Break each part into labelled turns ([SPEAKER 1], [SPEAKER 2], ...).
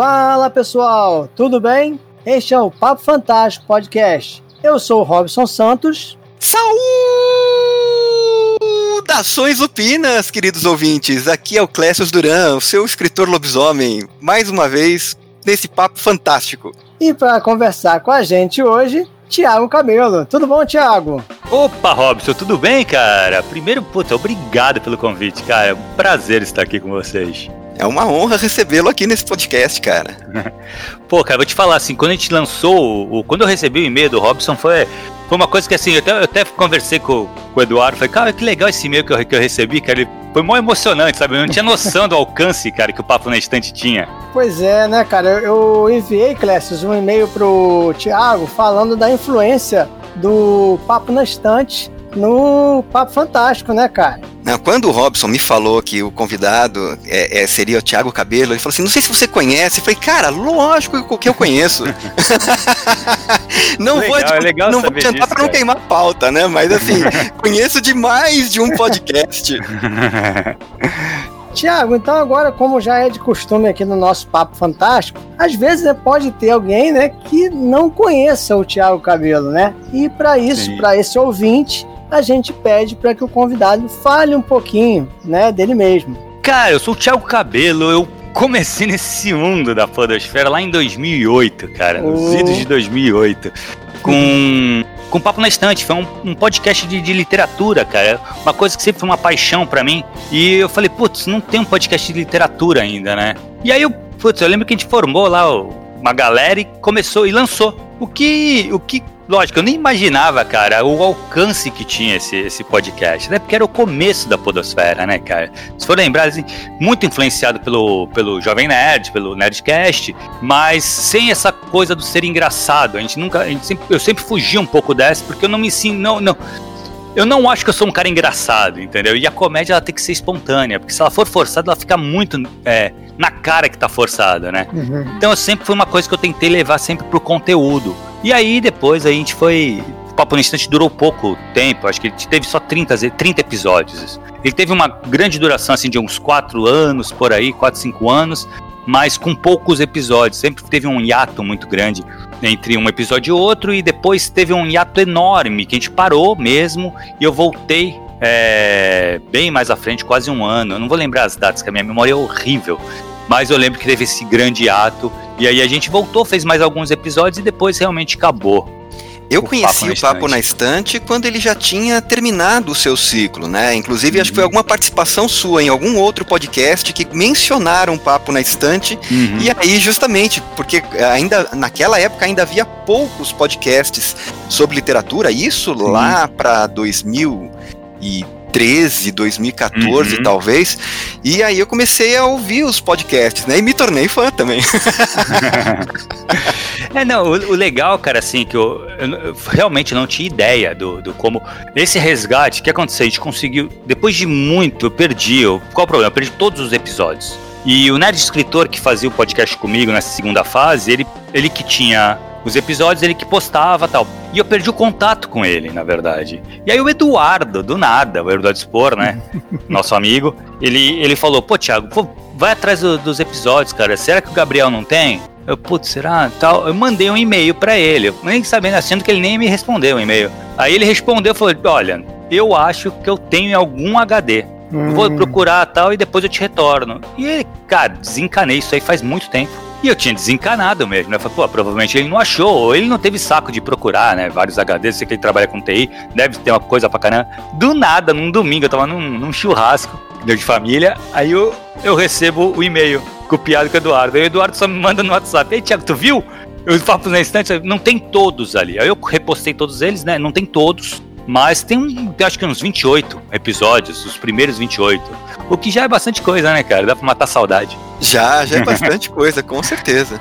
[SPEAKER 1] Fala pessoal, tudo bem? Este é o Papo Fantástico Podcast. Eu sou o Robson Santos.
[SPEAKER 2] Saudações upinas, queridos ouvintes. Aqui é o Clécio Duran, o seu escritor lobisomem, mais uma vez nesse papo fantástico.
[SPEAKER 1] E para conversar com a gente hoje, Tiago Camelo. Tudo bom, Tiago?
[SPEAKER 3] Opa, Robson, tudo bem, cara? Primeiro, puta, obrigado pelo convite, cara. É um prazer estar aqui com vocês.
[SPEAKER 2] É uma honra recebê-lo aqui nesse podcast, cara.
[SPEAKER 3] Pô, cara, vou te falar assim, quando a gente lançou, o, quando eu recebi o e-mail do Robson, foi, foi uma coisa que assim, eu até, eu até conversei com, com o Eduardo, falei, cara, que legal esse e-mail que eu, que eu recebi, cara, ele foi mó emocionante, sabe? Eu não tinha noção do alcance, cara, que o Papo na Estante tinha.
[SPEAKER 1] Pois é, né, cara, eu, enviei, Clécio, um e-mail pro Thiago falando da influência do Papo na Estante no Papo Fantástico, né, cara?
[SPEAKER 2] Não, quando o Robson me falou que o convidado é, é, seria o Thiago Cabelo, ele falou assim: não sei se você conhece. Eu falei, cara, lógico que eu conheço. não legal, vou, é legal não vou adiantar para não queimar pauta, né? Mas assim, conheço de mais de um podcast.
[SPEAKER 1] Tiago, então agora, como já é de costume aqui no nosso Papo Fantástico, às vezes né, pode ter alguém né, que não conheça o Tiago Cabelo, né? E para isso, para esse ouvinte, a gente pede para que o convidado fale um pouquinho, né, dele mesmo.
[SPEAKER 3] Cara, eu sou o Thiago Cabelo, eu comecei nesse mundo da podosfera lá em 2008, cara, nos oh. idos de 2008, com com Papo na Estante, foi um, um podcast de, de, literatura, cara, uma coisa que sempre foi uma paixão para mim, e eu falei, putz, não tem um podcast de literatura ainda, né? E aí eu, putz, eu lembro que a gente formou lá uma galera e começou e lançou. O que, o que lógico, eu nem imaginava, cara, o alcance que tinha esse, esse podcast, né? Porque era o começo da podosfera, né, cara? Se for lembrar, assim, muito influenciado pelo, pelo Jovem Nerd, pelo Nerdcast, mas sem essa coisa do ser engraçado. A gente nunca, a gente sempre, eu sempre fugi um pouco dessa, porque eu não me ensino, não, não, eu não acho que eu sou um cara engraçado, entendeu? E a comédia ela tem que ser espontânea, porque se ela for forçada, ela fica muito é, na cara que tá forçada, né? Uhum. Então eu sempre foi uma coisa que eu tentei levar sempre pro conteúdo. E aí depois a gente foi. O Papo no Instante durou pouco tempo, acho que ele teve só 30, 30 episódios. Ele teve uma grande duração assim de uns 4 anos, por aí, 4, 5 anos, mas com poucos episódios. Sempre teve um hiato muito grande entre um episódio e outro, e depois teve um hiato enorme, que a gente parou mesmo, e eu voltei é, bem mais à frente, quase um ano. Eu não vou lembrar as datas, que a minha memória é horrível. Mas eu lembro que teve esse grande ato. E aí a gente voltou, fez mais alguns episódios e depois realmente acabou.
[SPEAKER 2] Eu o conheci Papo o Papo na Estante quando ele já tinha terminado o seu ciclo, né? Inclusive, uhum. acho que foi uhum. alguma participação sua em algum outro podcast que mencionaram o Papo na Estante. Uhum. E aí, justamente, porque ainda naquela época ainda havia poucos podcasts sobre literatura, isso uhum. lá para 2000 e 2013, 2014 uhum. talvez. E aí eu comecei a ouvir os podcasts, né? E me tornei fã também.
[SPEAKER 3] é, não, o, o, legal, cara, assim, que eu, eu, realmente não tinha ideia do, do como. Esse resgate, o que aconteceu? A gente conseguiu, depois de muito, eu perdi. Eu, qual o problema? Eu perdi todos os episódios. E o Nerd Escritor que fazia o podcast comigo nessa segunda fase, ele, ele que tinha os episódios ele que postava tal. E eu perdi o contato com ele, na verdade. E aí o Eduardo, do nada, o Eduardo Spor, né? nosso amigo, ele, ele falou: pô, Thiago, pô, vai atrás do, dos episódios, cara. Será que o Gabriel não tem? Eu, putz, será? Tal. Eu mandei um e-mail para ele, nem sabendo, achando que ele nem me respondeu o e-mail. Aí ele respondeu falou: olha, eu acho que eu tenho em algum HD. Hum. Vou procurar tal e depois eu te retorno. E ele, cara, desencanei isso aí faz muito tempo. E eu tinha desencanado mesmo, né? Falei, pô, provavelmente ele não achou, ou ele não teve saco de procurar, né? Vários HDs, sei que ele trabalha com TI, deve ter uma coisa pra caramba. Do nada, num domingo, eu tava num, num churrasco de família, aí eu, eu recebo o e-mail copiado com o Eduardo. Aí o Eduardo só me manda no WhatsApp. Ei, Thiago, tu viu? Eu falo na instante, não tem todos ali. Aí eu repostei todos eles, né? Não tem todos. Mas tem, um, acho que uns 28 episódios, os primeiros 28. O que já é bastante coisa, né, cara? Dá pra matar saudade.
[SPEAKER 2] Já, já é bastante coisa, com certeza.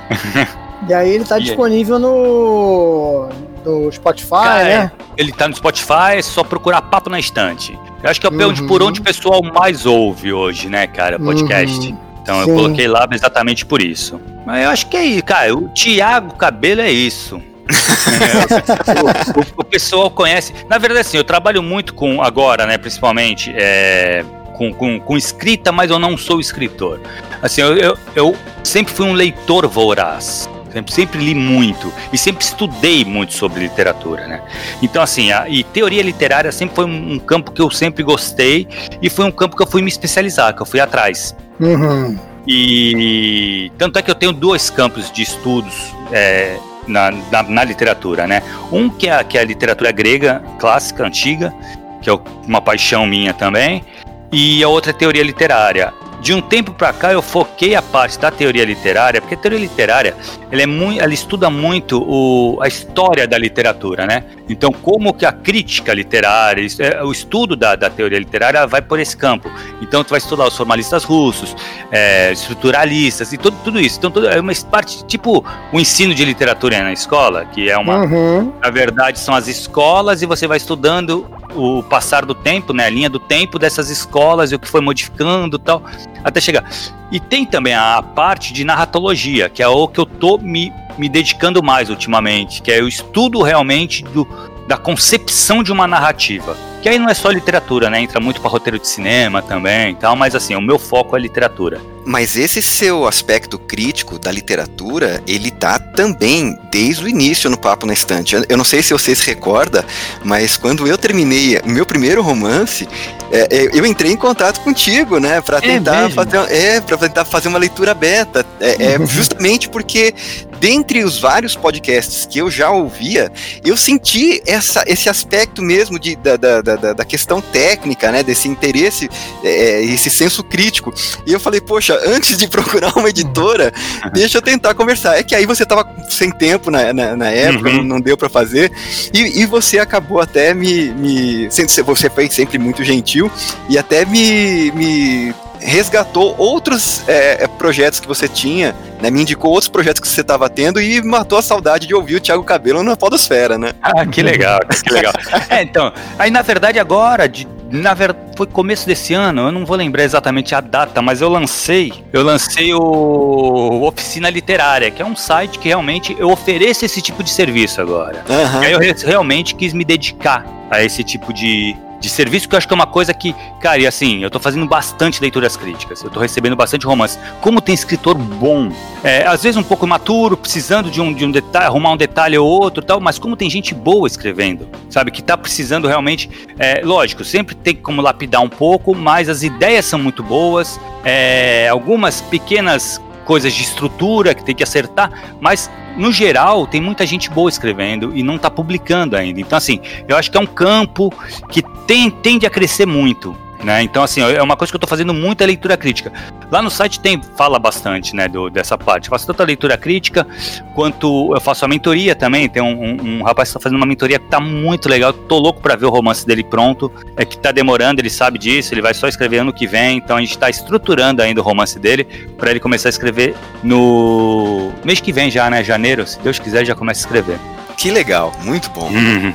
[SPEAKER 1] E aí ele tá disponível no, no Spotify, cara, né?
[SPEAKER 3] Ele tá no Spotify, é só procurar Papo na Estante. Eu acho que é uhum. onde, por onde o pessoal mais ouve hoje, né, cara, podcast. Uhum. Então Sim. eu coloquei lá exatamente por isso. Mas eu acho que é isso, cara. O Thiago Cabelo é isso. É, o, o, o, pessoal conhece. Na verdade, assim, eu trabalho muito com agora, né? Principalmente é, com, com, com escrita, mas eu não sou escritor. Assim, eu, eu, eu sempre fui um leitor voraz. Sempre, sempre, li muito e sempre estudei muito sobre literatura, né? Então, assim, a, e teoria literária sempre foi um, um, campo que eu sempre gostei e foi um campo que eu fui me especializar, que eu fui atrás. Uhum. E tanto é que eu tenho dois campos de estudos é, na, na, na, literatura, né? Um que é, que é a literatura grega clássica, antiga, que é uma paixão minha também, e a outra é teoria literária de um tempo para cá eu foquei a parte da teoria literária, porque a teoria literária ela, é muito, ela estuda muito o, a história da literatura, né? Então, como que a crítica literária, é, o estudo da, da teoria literária vai por esse campo. Então, tu vai estudar os formalistas russos, é, estruturalistas e tudo, tudo isso. Então, tudo, é uma parte, tipo o ensino de literatura na escola, que é uma. Uhum. Na verdade, são as escolas e você vai estudando o passar do tempo, né, a linha do tempo dessas escolas e o que foi modificando e tal, até chegar. E tem também a parte de narratologia, que é o que eu tô me, me dedicando mais ultimamente, que é o estudo realmente do, da concepção de uma narrativa. Que aí não é só literatura, né? Entra muito para roteiro de cinema também e tal, mas assim, o meu foco é literatura.
[SPEAKER 2] Mas esse seu aspecto crítico da literatura, ele tá também desde o início no Papo na Estante. Eu não sei se você se recorda, mas quando eu terminei meu primeiro romance, é, é eu entrei em contato contigo, né, para é tentar é fazer, é, para tentar fazer uma leitura beta, é, é justamente porque dentre os vários podcasts que eu já ouvia, eu senti essa, esse aspecto mesmo de, da, da, da, da questão técnica, né, desse interesse, é, esse senso crítico. E eu falei, poxa, antes de procurar uma editora, deixa eu tentar conversar. É que aí você tava sem tempo na, na, na época, uhum. não deu para fazer, e, e, você acabou até me, me. Você foi sempre muito gentil e até me, me resgatou outros é, é, projetos que você tinha, né? Me indicou outros projetos que você estava tendo e matou a saudade de ouvir o Thiago Cabelo na Podosfera, né?
[SPEAKER 3] Ah, que legal, que legal. é, então, aí na verdade agora, de, na verdade, foi começo desse ano, eu não vou lembrar exatamente a data, mas eu lancei, eu lancei o Oficina Literária, que é um site que realmente eu ofereço esse tipo de serviço agora. Uhum. Aí eu realmente quis me dedicar a esse tipo de, de serviço, que eu acho que é uma coisa que, cara, e assim, eu tô fazendo bastante leituras críticas, eu tô recebendo bastante romance. Como tem escritor bom, é, às vezes um pouco imaturo, precisando de um, de um detalhe, arrumar um detalhe ou outro tal, mas como tem gente boa escrevendo, sabe, que tá precisando realmente, é, lógico, sempre tem como lapidar um pouco, mas as ideias são muito boas, é, algumas pequenas coisas de estrutura que tem que acertar, mas no geral tem muita gente boa escrevendo e não está publicando ainda. Então assim, eu acho que é um campo que tem, tende a crescer muito. Né? Então, assim, é uma coisa que eu estou fazendo muita leitura crítica. Lá no site tem, fala bastante né, do, dessa parte. Eu faço tanto a leitura crítica, quanto eu faço a mentoria também. Tem um, um, um rapaz que está fazendo uma mentoria que está muito legal. Tô louco para ver o romance dele pronto. É que está demorando, ele sabe disso, ele vai só escrever ano que vem. Então a gente está estruturando ainda o romance dele para ele começar a escrever no mês que vem já, né? Janeiro, se Deus quiser, já começa a escrever.
[SPEAKER 2] Que legal, muito bom. Uhum.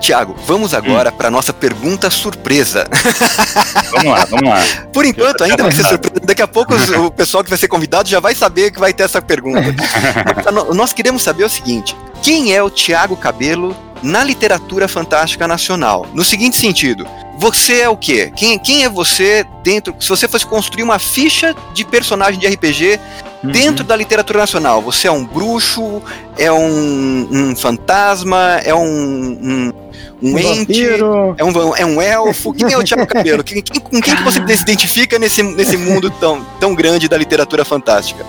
[SPEAKER 2] Tiago, vamos agora hum. para nossa pergunta surpresa.
[SPEAKER 3] Vamos lá, vamos lá.
[SPEAKER 2] Por enquanto, ainda vai ser surpresa. Daqui a pouco o pessoal que vai ser convidado já vai saber que vai ter essa pergunta. Nós queremos saber o seguinte: quem é o Tiago Cabelo na literatura fantástica nacional? No seguinte sentido, você é o quê? Quem, quem é você dentro. Se você fosse construir uma ficha de personagem de RPG uhum. dentro da literatura nacional, você é um bruxo, é um, um fantasma, é um, um um, ente, é um, é um elfo. Quem é o Thiago Cabelo? Quem, quem, com quem que você se identifica nesse, nesse mundo tão, tão grande da literatura fantástica?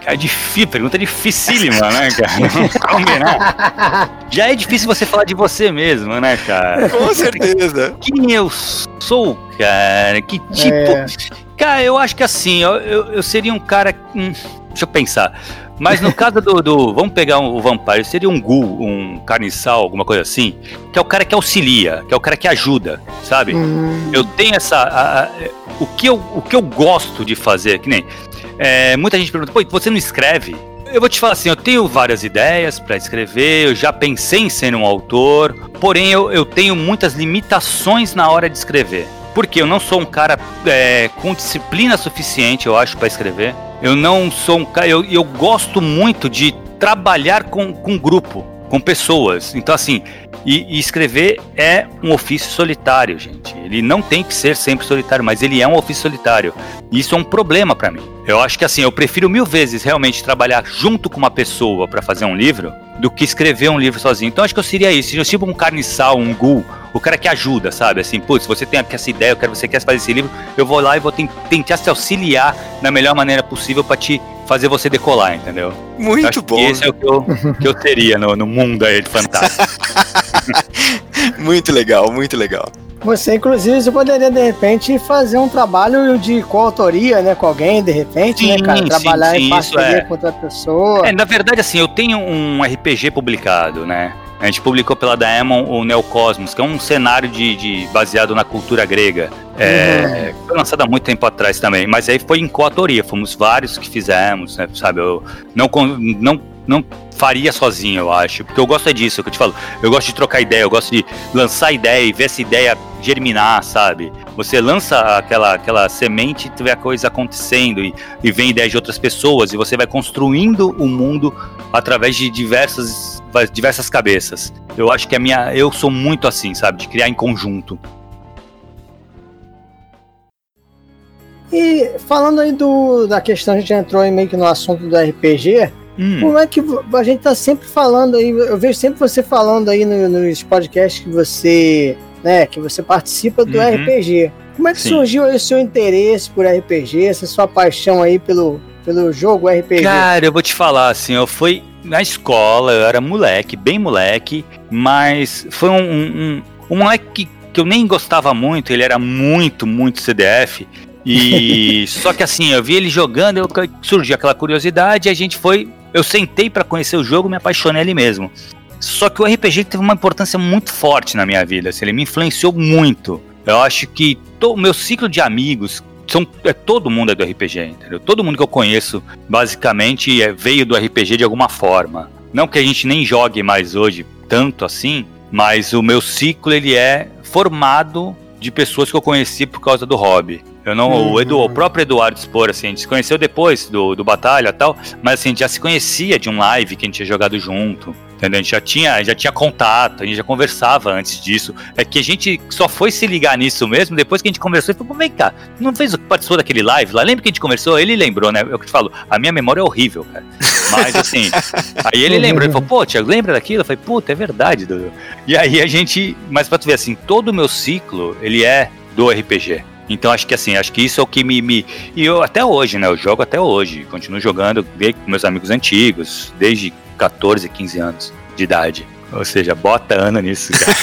[SPEAKER 3] Cara, é difícil, pergunta dificílima, né, cara? Já é difícil você falar de você mesmo, né, cara?
[SPEAKER 2] Com certeza.
[SPEAKER 3] Quem eu sou, cara? Que tipo. É. Cara, eu acho que assim, eu, eu, eu seria um cara. Hum, deixa eu pensar. Mas no caso do, do, Vamos pegar o Vampire, seria um ghoul, um carniçal, alguma coisa assim, que é o cara que auxilia, que é o cara que ajuda, sabe? Hum. Eu tenho essa. A, a, o, que eu, o que eu gosto de fazer, que nem. É, muita gente pergunta, pô, você não escreve? Eu vou te falar assim, eu tenho várias ideias para escrever, eu já pensei em ser um autor, porém eu, eu tenho muitas limitações na hora de escrever. Porque eu não sou um cara é, com disciplina suficiente, eu acho, para escrever. Eu não sou um cara. Eu, eu gosto muito de trabalhar com, com grupo. Com pessoas. Então, assim, e, e, escrever é um ofício solitário, gente. Ele não tem que ser sempre solitário, mas ele é um ofício solitário. E isso é um problema para mim. Eu acho que assim, eu prefiro mil vezes realmente trabalhar junto com uma pessoa para fazer um livro do que escrever um livro sozinho. Então acho que eu seria isso. Eu tipo um carniçal, um ghoul, o cara que ajuda, sabe? Assim, putz, você tem essa ideia, eu quero você quer fazer esse livro, eu vou lá e vou tentar te auxiliar da melhor maneira possível para te fazer você decolar, entendeu?
[SPEAKER 2] Muito bom.
[SPEAKER 3] esse é o que eu, que eu teria no, no mundo aí de fantástico.
[SPEAKER 2] muito legal, muito legal.
[SPEAKER 1] Você, inclusive, você poderia, de repente, fazer um trabalho de coautoria, né, com alguém, de repente, né, sim, né, cara? Trabalhar sim, sim, em parceria é. com outra pessoa.
[SPEAKER 3] É, na verdade, assim, eu tenho um RPG publicado, né? A gente publicou pela Daemon o Neocosmos, que é um cenário de, de baseado na cultura grega. É, uhum. Foi lançado há muito tempo atrás também, mas aí foi em coautoria, fomos vários que fizemos, né, sabe? Eu não, não, não faria sozinho, eu acho, porque eu gosto é disso, que eu te falo. Eu gosto de trocar ideia, eu gosto de lançar ideia e ver essa ideia germinar, sabe? Você lança aquela, aquela semente e vê a coisa acontecendo e, e vem ideia de outras pessoas e você vai construindo o mundo através de diversas, diversas cabeças. Eu acho que a minha. Eu sou muito assim, sabe? De criar em conjunto.
[SPEAKER 1] E falando aí do, da questão, a gente entrou aí meio que no assunto do RPG. Hum. Como é que a gente tá sempre falando aí? Eu vejo sempre você falando aí no, nos podcasts que você, né, que você participa do uhum. RPG. Como é que Sim. surgiu aí o seu interesse por RPG, essa sua paixão aí pelo, pelo jogo RPG?
[SPEAKER 3] Cara, eu vou te falar assim, eu fui na escola, eu era moleque, bem moleque, mas foi um, um, um moleque que, eu nem gostava muito, ele era muito, muito CDF. E só que assim, eu vi ele jogando, eu, surgiu aquela curiosidade, e a gente foi eu sentei para conhecer o jogo, me apaixonei ali mesmo. Só que o RPG teve uma importância muito forte na minha vida, assim, ele me influenciou muito. Eu acho que o meu ciclo de amigos são é, todo mundo é do RPG, entendeu? Todo mundo que eu conheço basicamente é, veio do RPG de alguma forma. Não que a gente nem jogue mais hoje tanto assim, mas o meu ciclo ele é formado de pessoas que eu conheci por causa do hobby. Eu não, uhum. o, Edu, o próprio Eduardo Spor, assim, a gente se conheceu depois do, do Batalha e tal, mas assim, a gente já se conhecia de um live que a gente tinha jogado junto. Entendeu? A gente já tinha, já tinha contato, a gente já conversava antes disso. É que a gente só foi se ligar nisso mesmo depois que a gente conversou e falou: vem cá, não fez o que participou daquele live lá? Lembra que a gente conversou? Ele lembrou, né? Eu que te falo, a minha memória é horrível, cara. Mas assim, aí ele lembrou, ele falou: pô, Tiago, lembra daquilo? Eu falei: puta, é verdade, Dudu. E aí a gente, mas pra tu ver assim, todo o meu ciclo, ele é do RPG. Então acho que assim, acho que isso é o que me, me. E eu até hoje, né? Eu jogo até hoje. Continuo jogando com meus amigos antigos, desde 14, 15 anos de idade. Ou seja, bota ano nisso, cara.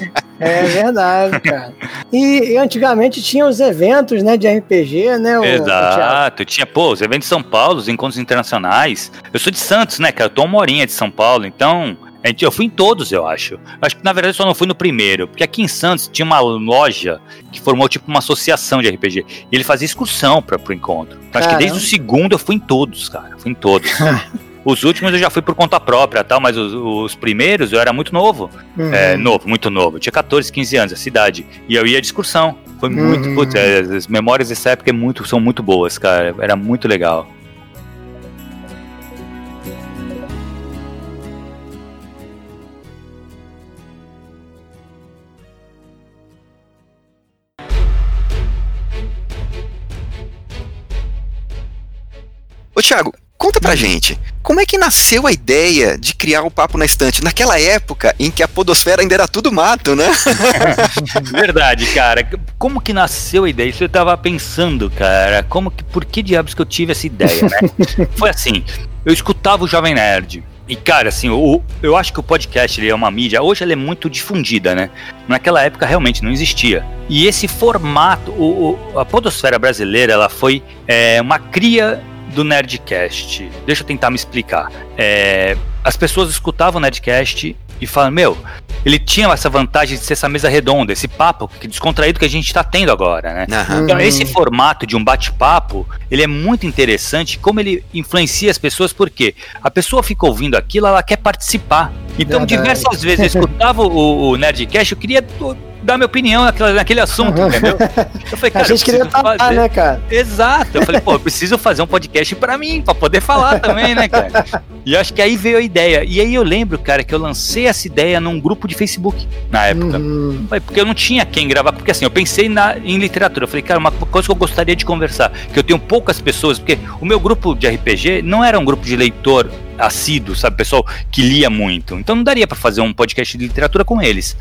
[SPEAKER 1] é verdade, cara. E, e, antigamente tinha os eventos, né, de RPG, né? O,
[SPEAKER 3] Exato. O tinha, pô, os eventos de São Paulo, os encontros internacionais. Eu sou de Santos, né, cara? Eu tô uma horinha de São Paulo, então eu fui em todos, eu acho. Acho que na verdade eu só não fui no primeiro, porque aqui em Santos tinha uma loja que formou tipo uma associação de RPG. E ele fazia excursão para pro encontro. Então, acho que desde o segundo eu fui em todos, cara. Fui em todos. Os últimos eu já fui por conta própria, tal, mas os, os primeiros eu era muito novo. Uhum. É, novo, muito novo. Eu tinha 14, 15 anos, a cidade. E eu ia de excursão. Foi muito. Uhum. Putz, é, as memórias dessa época é muito, são muito boas, cara. Era muito legal.
[SPEAKER 2] Ô Thiago, conta pra gente, como é que nasceu a ideia de criar o Papo na Estante? Naquela época em que a podosfera ainda era tudo mato, né?
[SPEAKER 3] Verdade, cara. Como que nasceu a ideia? Isso eu tava pensando, cara. Como que, por que diabos que eu tive essa ideia, né? Foi assim, eu escutava o Jovem Nerd. E, cara, assim, o, eu acho que o podcast ele é uma mídia. Hoje ela é muito difundida, né? Naquela época realmente não existia. E esse formato, o, o, a Podosfera brasileira, ela foi é, uma cria do Nerdcast. Deixa eu tentar me explicar. É, as pessoas escutavam o Nerdcast e falam, meu, ele tinha essa vantagem de ser essa mesa redonda, esse papo descontraído que a gente está tendo agora, né? Uhum. Então, esse formato de um bate-papo, ele é muito interessante, como ele influencia as pessoas, porque a pessoa fica ouvindo aquilo, ela quer participar. Então, Verdade. diversas vezes eu escutava o, o Nerdcast, eu queria dar minha opinião naquele, naquele assunto, entendeu?
[SPEAKER 1] Eu falei, cara, a gente queria fazer... Tapar, né, cara?
[SPEAKER 3] Exato. Eu falei, pô, eu preciso fazer um podcast pra mim, pra poder falar também, né, cara? E acho que aí veio a ideia. E aí eu lembro, cara, que eu lancei essa ideia num grupo de Facebook na época. Uhum. Porque eu não tinha quem gravar. Porque assim, eu pensei na, em literatura. Eu falei, cara, uma coisa que eu gostaria de conversar, que eu tenho poucas pessoas, porque o meu grupo de RPG não era um grupo de leitor assíduo, sabe? Pessoal que lia muito. Então não daria para fazer um podcast de literatura com eles.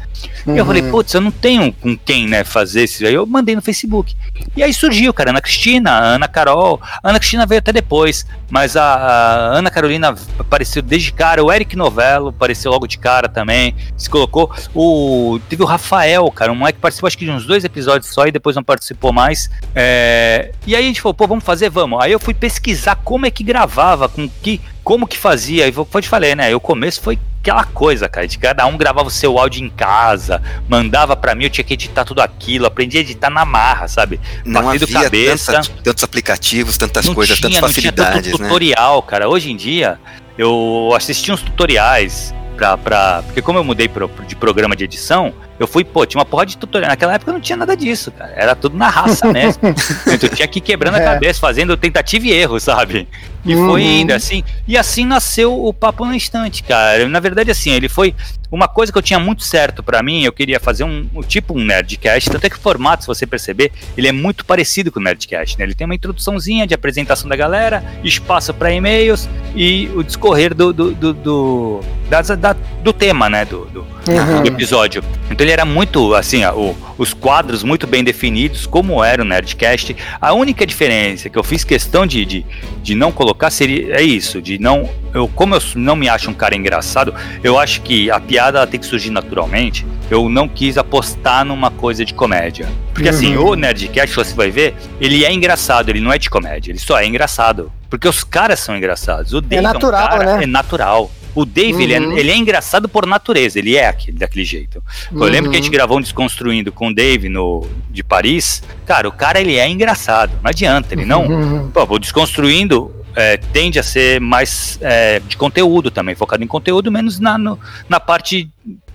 [SPEAKER 3] Uhum. E eu falei, uhum. putz, eu não tenho com quem, né, fazer isso. Aí eu mandei no Facebook. E aí surgiu, cara, Ana Cristina, Ana Carol. A Ana Cristina veio até depois, mas a, a Ana Carolina apareceu desde cara. O Eric Novello apareceu logo de cara também. Se colocou. O, teve o Rafael, cara, um moleque que participou acho que de uns dois episódios só e depois não participou mais. É, e aí a gente falou, pô, vamos fazer? Vamos. Aí eu fui pesquisar como é que gravava, com que como que fazia? E foi te falei, né? O começo foi aquela coisa, cara, de cada um gravava o seu áudio em casa, mandava para mim, eu tinha que editar tudo aquilo, aprendi a editar na marra, sabe?
[SPEAKER 2] Não havia cabeça. Tanta, tantos aplicativos, tantas não coisas, tinha, tantas facilidades, tinha tanto
[SPEAKER 3] né? tutorial, cara. Hoje em dia, eu assisti uns tutoriais pra, pra. Porque como eu mudei pro, de programa de edição, eu fui, pô, tinha uma porra de tutorial. Naquela época não tinha nada disso, cara. Era tudo na raça mesmo. eu tinha que ir quebrando a é. cabeça, fazendo tentativa e erro, sabe? E uhum. foi indo, assim. E assim nasceu o Papo no Instante, cara. Na verdade, assim, ele foi uma coisa que eu tinha muito certo para mim. Eu queria fazer um, tipo um Nerdcast. Tanto é que o formato, se você perceber, ele é muito parecido com o Nerdcast, né? Ele tem uma introduçãozinha de apresentação da galera, espaço para e-mails e o discorrer do, do, do, do, da, da, do tema, né? Do, do, uhum. do, episódio. Então ele era muito, assim, o, os quadros muito bem definidos, como era o Nerdcast. A única diferença que eu fiz questão de, de, de não colocar colocar seria é isso, de não eu como eu não me acho um cara engraçado, eu acho que a piada tem que surgir naturalmente. Eu não quis apostar numa coisa de comédia. Porque assim, uhum. assim, o Nerdcast, você vai ver, ele é engraçado, ele não é de comédia, ele só é engraçado. Porque os caras são engraçados. O Dave é, natural, é um cara, né? é natural. O Dave, uhum. ele, é, uhum. ele, é, engraçado por natureza, ele é aquele, daquele jeito. Eu lembro que a gente uhum. gravou um Desconstruindo com o Dave no, de Paris. Cara, o cara, ele é engraçado, não adianta, ele não... Uhum. Pô, o Desconstruindo, é, tende a ser mais é, de conteúdo também, focado em conteúdo, menos na, no, na parte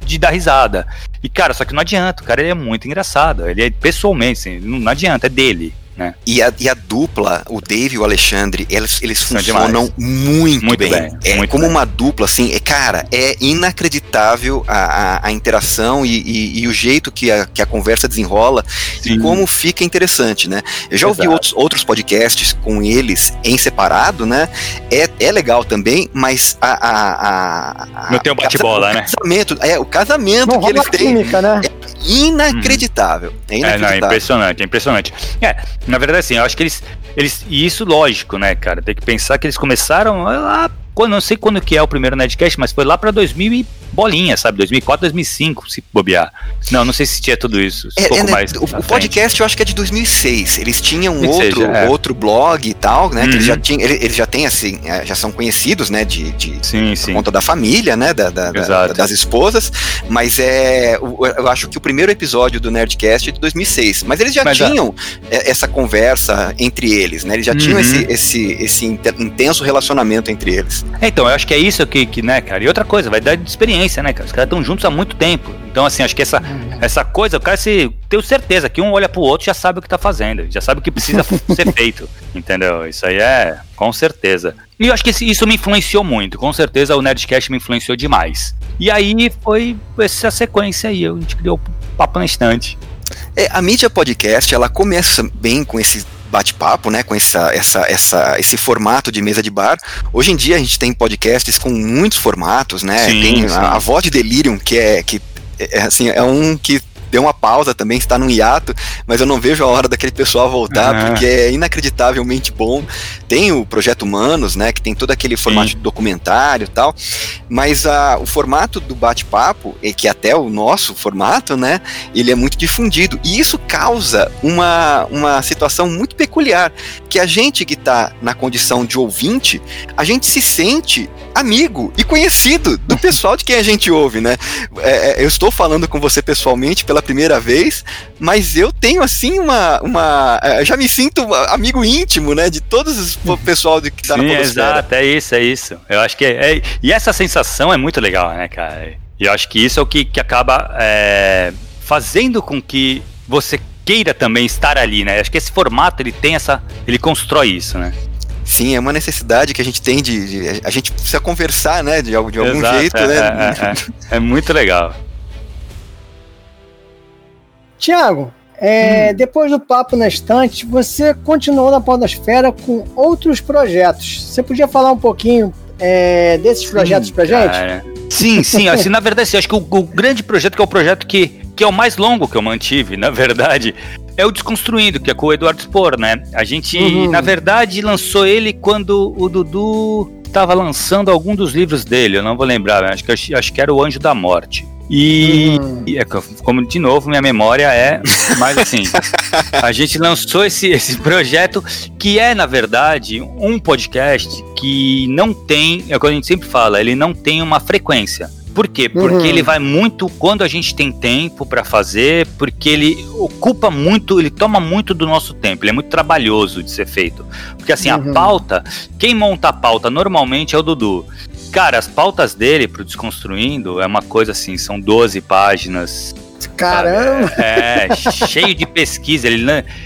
[SPEAKER 3] de dar risada. E, cara, só que não adianta, o cara ele é muito engraçado. Ele é pessoalmente, assim, não, não adianta, é dele. Né?
[SPEAKER 2] E, a, e a dupla, o Dave e o Alexandre, eles, eles funcionam muito, muito, bem. bem é muito como bem. uma dupla, assim, é, cara, é inacreditável a, a, a interação e, e, e, o jeito que a, que a conversa desenrola Sim. e como fica interessante, né? Eu já Exato. ouvi outros, outros podcasts com eles em separado, né? É, é legal também, mas a. a,
[SPEAKER 3] a Não tem um bate-bola, né?
[SPEAKER 2] Casamento, é, o casamento Não, que eles têm. Química, né? É inacreditável. Hum. É inacreditável.
[SPEAKER 3] É, não, é impressionante, é impressionante. É, na verdade, assim, eu acho que eles, eles. E isso lógico, né, cara? Tem que pensar que eles começaram lá. Quando, não sei quando que é o primeiro Nerdcast, mas foi lá pra 2000 e bolinha, sabe? 2004, 2005, se bobear. Não, não sei se tinha tudo isso.
[SPEAKER 2] É, pouco é, né, mais o, o podcast eu acho que é de 2006. Eles tinham outro, seja, é. outro blog e tal, né? Uhum. Que eles já, uhum. tinham, eles, já têm assim, é, já são conhecidos, né? De, de sim, sim. conta da família, né? Da, da, da, das esposas. Mas é, eu acho que o primeiro episódio do Nerdcast é de 2006. Mas eles já mas, tinham é, essa conversa entre eles, né? Eles já uhum. tinham esse, esse, esse intenso relacionamento entre eles.
[SPEAKER 3] Então, eu acho que é isso que, que, né, cara? E outra coisa, vai dar de experiência experiência, né, cara? Os caras estão juntos há muito tempo. Então, assim, acho que essa, essa coisa, o cara se. Tenho certeza que um olha pro outro já sabe o que tá fazendo, já sabe o que precisa ser feito. Entendeu? Isso aí é com certeza. E eu acho que isso me influenciou muito. Com certeza o Nerdcast me influenciou demais. E aí foi essa sequência aí. A gente criou o papo na estante.
[SPEAKER 2] É, a mídia podcast, ela começa bem com esse bate-papo, né, com essa, essa, essa, esse formato de mesa de bar. Hoje em dia a gente tem podcasts com muitos formatos, né? Sim, tem sim. A, a voz de Delirium, que é que é, assim, é um que deu uma pausa também, está num hiato, mas eu não vejo a hora daquele pessoal voltar, porque é inacreditavelmente bom. Tem o Projeto Humanos, né, que tem todo aquele formato Sim. de documentário e tal, mas a, o formato do bate-papo, que é até o nosso formato, né, ele é muito difundido, e isso causa uma, uma situação muito peculiar, que a gente que está na condição de ouvinte, a gente se sente amigo e conhecido do pessoal de quem a gente ouve, né? É, é eu estou falando com você pessoalmente pela primeira vez, mas eu tenho assim uma. uma é, eu já me sinto amigo íntimo, né? De todos os pessoal que tá Sim, na
[SPEAKER 3] Podosfera. Exato, é isso, é isso. Eu acho que é, é, E essa sensação é muito legal, né, cara? E eu acho que isso é o que, que acaba. É, fazendo com que você queira também estar ali, né? Acho que esse formato ele tem essa, ele constrói isso, né?
[SPEAKER 2] Sim, é uma necessidade que a gente tem de, de a gente precisa conversar, né, de, de algum Exato, jeito,
[SPEAKER 3] é,
[SPEAKER 2] né?
[SPEAKER 3] É, é, é, muito legal.
[SPEAKER 1] Tiago, é, hum. depois do Papo na Estante, você continuou na Podosfera com outros projetos. Você podia falar um pouquinho é, desses projetos sim, pra gente?
[SPEAKER 3] Sim, sim. assim, na verdade, assim, acho que o, o, grande projeto, que é o projeto que, que é o mais longo que eu mantive, na verdade, é o Desconstruindo, que é com o Eduardo Spor, né? A gente, uhum. na verdade, lançou ele quando o Dudu estava lançando algum dos livros dele, eu não vou lembrar, acho que, acho que era o Anjo da Morte. E, hum. é, como de novo, minha memória é. Mas assim, a gente lançou esse, esse projeto que é, na verdade, um podcast que não tem, é o que a gente sempre fala, ele não tem uma frequência. Por quê? Porque uhum. ele vai muito quando a gente tem tempo para fazer, porque ele ocupa muito, ele toma muito do nosso tempo, ele é muito trabalhoso de ser feito. Porque assim, uhum. a pauta, quem monta a pauta normalmente é o Dudu. Cara, as pautas dele pro Desconstruindo é uma coisa assim, são 12 páginas.
[SPEAKER 1] Caramba!
[SPEAKER 3] É, é, cheio de pesquisa. Ele,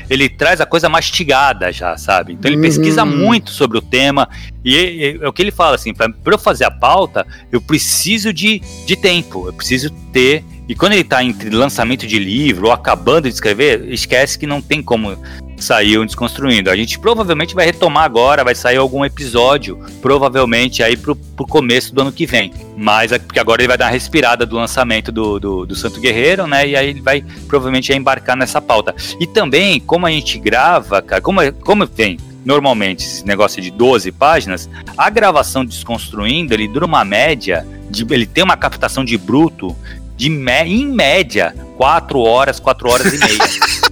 [SPEAKER 3] ele traz a coisa mastigada já, sabe? Então ele uhum. pesquisa muito sobre o tema. E é o que ele fala assim: para eu fazer a pauta, eu preciso de, de tempo, eu preciso ter. E quando ele tá entre lançamento de livro ou acabando de escrever, esquece que não tem como saiu Desconstruindo. A gente provavelmente vai retomar agora, vai sair algum episódio, provavelmente aí pro, pro começo do ano que vem. Mas é porque agora ele vai dar uma respirada do lançamento do, do, do Santo Guerreiro, né? E aí ele vai provavelmente embarcar nessa pauta. E também, como a gente grava, cara, como, como tem normalmente esse negócio de 12 páginas, a gravação Desconstruindo, ele dura uma média, de, ele tem uma captação de bruto de em média 4 horas, 4 horas e meia.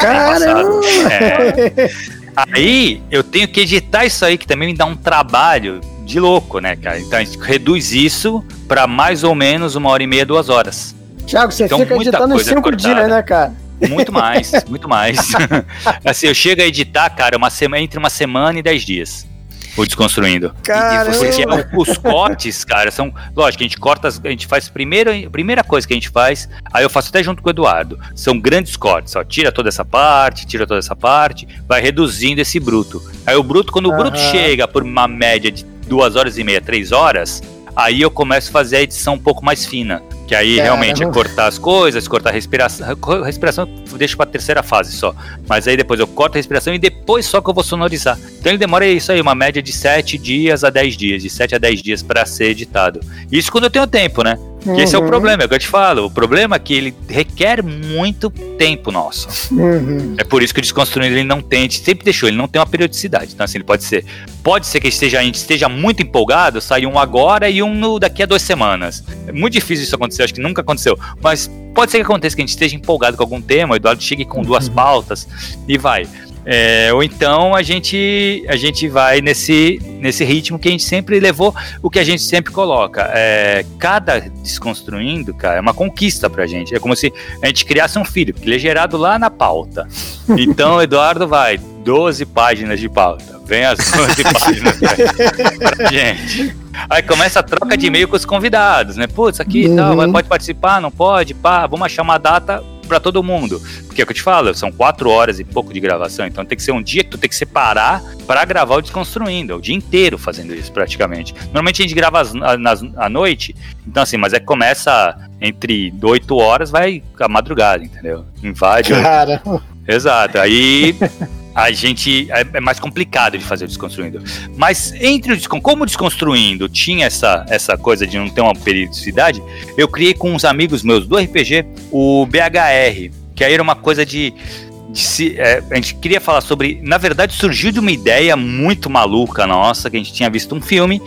[SPEAKER 1] Caramba! É.
[SPEAKER 3] Aí eu tenho que editar isso aí, que também me dá um trabalho de louco, né, cara? Então a gente reduz isso para mais ou menos uma hora e meia, duas horas.
[SPEAKER 1] Tiago, você então, fica editando em cinco dias, né, cara?
[SPEAKER 3] Muito mais, muito mais. assim, eu chego a editar, cara, uma semana, entre uma semana e dez dias o Desconstruindo. Porque os cortes, cara, são. Lógico, a gente corta, a gente faz primeiro, a primeira coisa que a gente faz, aí eu faço até junto com o Eduardo. São grandes cortes, ó. Tira toda essa parte, tira toda essa parte, vai reduzindo esse bruto. Aí o bruto, quando o bruto chega por uma média de duas horas e meia, três horas, aí eu começo a fazer a edição um pouco mais fina. Que aí Caramba. realmente é cortar as coisas, cortar a respiração. Respiração eu deixo pra terceira fase só. Mas aí depois eu corto a respiração e depois só que eu vou sonorizar. Então ele demora isso aí, uma média de 7 dias a 10 dias, de 7 a 10 dias para ser editado. Isso quando eu tenho tempo, né? Uhum. esse é o problema, é o que eu te falo. O problema é que ele requer muito tempo nosso. Uhum. É por isso que o Desconstruindo ele não tem, a gente sempre deixou, ele não tem uma periodicidade. Então, assim, ele pode ser. Pode ser que esteja, a gente esteja muito empolgado, saia um agora e um daqui a duas semanas. É muito difícil isso acontecer, acho que nunca aconteceu. Mas pode ser que aconteça que a gente esteja empolgado com algum tema, o Eduardo chegue com duas uhum. pautas e vai. É, ou então a gente a gente vai nesse, nesse ritmo que a gente sempre levou, o que a gente sempre coloca. É, cada desconstruindo, cara, é uma conquista pra gente. É como se a gente criasse um filho, porque ele é gerado lá na pauta. Então, Eduardo vai, 12 páginas de pauta. Vem as 12 páginas pra gente. Aí começa a troca de e-mail com os convidados, né? Putz, aqui e tal, uhum. pode participar, não pode? Pá, vamos achar uma data para todo mundo. Porque é o que eu te falo, são quatro horas e pouco de gravação, então tem que ser um dia que tu tem que separar para gravar o Desconstruindo, é o dia inteiro fazendo isso praticamente. Normalmente a gente grava as, nas, à noite, então assim, mas é que começa entre 8 horas, vai a madrugada, entendeu? Invade.
[SPEAKER 1] Cara.
[SPEAKER 3] Exato. Aí a gente é, é, mais complicado de fazer o desconstruindo. Mas entre o como o desconstruindo tinha essa, essa coisa de não ter uma periodicidade, eu criei com uns amigos meus do RPG o BHR, que aí era uma coisa de se, é, a gente queria falar sobre. Na verdade, surgiu de uma ideia muito maluca nossa, que a gente tinha visto um filme,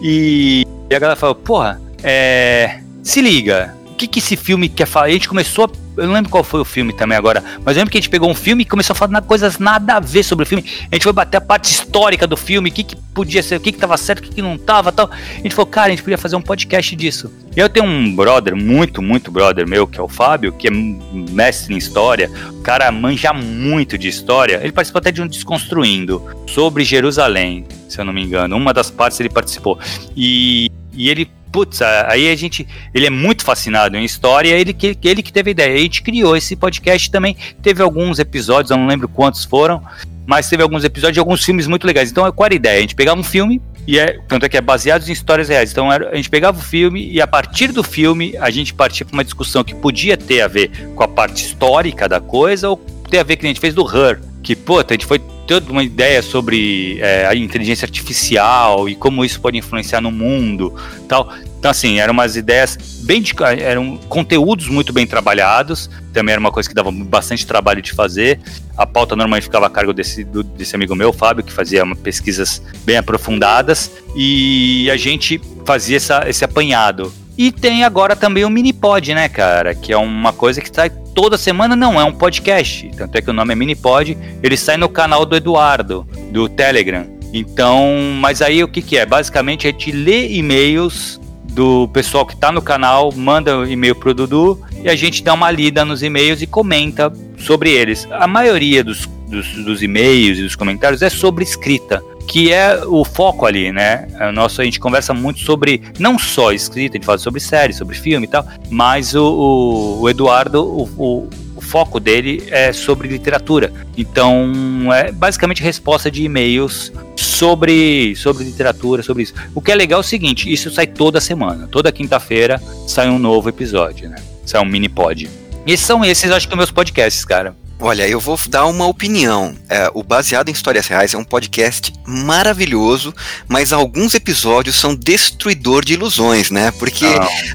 [SPEAKER 3] e, e a galera falou: porra, é, se liga, que, que esse filme quer falar? A gente começou a eu não lembro qual foi o filme também agora, mas eu lembro que a gente pegou um filme e começou a falar coisas nada a ver sobre o filme. A gente foi bater a parte histórica do filme, o que, que podia ser, o que, que tava certo, o que, que não tava tal. A gente falou, cara, a gente podia fazer um podcast disso. E eu tenho um brother, muito, muito brother meu, que é o Fábio, que é mestre em história. O cara manja muito de história. Ele participou até de um Desconstruindo sobre Jerusalém, se eu não me engano. Uma das partes ele participou. E, e ele putz, aí a gente, ele é muito fascinado em história, ele que, ele que teve a ideia. A gente criou esse podcast também, teve alguns episódios, eu não lembro quantos foram, mas teve alguns episódios de alguns filmes muito legais. Então, qual era a ideia? A gente pegava um filme, e é, tanto é que é baseado em histórias reais. Então, a gente pegava o filme e a partir do filme a gente partia para uma discussão que podia ter a ver com a parte histórica da coisa ou ter a ver que a gente fez do Her, que, pô, a gente foi toda uma ideia sobre é, a inteligência artificial e como isso pode influenciar no mundo tal. Então, assim, eram umas ideias bem. De, eram conteúdos muito bem trabalhados, também era uma coisa que dava bastante trabalho de fazer. A pauta normalmente ficava a cargo desse, do, desse amigo meu, Fábio, que fazia pesquisas bem aprofundadas, e a gente fazia essa, esse apanhado. E tem agora também o Minipod, né, cara? Que é uma coisa que sai toda semana, não, é um podcast. Tanto é que o nome é Minipod. Ele sai no canal do Eduardo, do Telegram. Então, mas aí o que, que é? Basicamente a gente lê e-mails do pessoal que está no canal, manda e-mail pro Dudu e a gente dá uma lida nos e-mails e comenta sobre eles. A maioria dos, dos, dos e-mails e dos comentários é sobre escrita que é o foco ali, né? A nossa, a gente conversa muito sobre, não só escrita, a gente fala sobre série, sobre filme e tal, mas o, o, o Eduardo, o, o, o, foco dele é sobre literatura. Então, é basicamente resposta de e-mails sobre, sobre literatura, sobre isso. O que é legal é o seguinte, isso sai toda semana. Toda quinta-feira sai um novo episódio, né? Sai um mini pod. E são esses, acho que, meus podcasts, cara.
[SPEAKER 2] Olha, eu vou dar uma opinião. É, o Baseado em Histórias Reais é um podcast maravilhoso, mas alguns episódios são destruidor de ilusões, né? Porque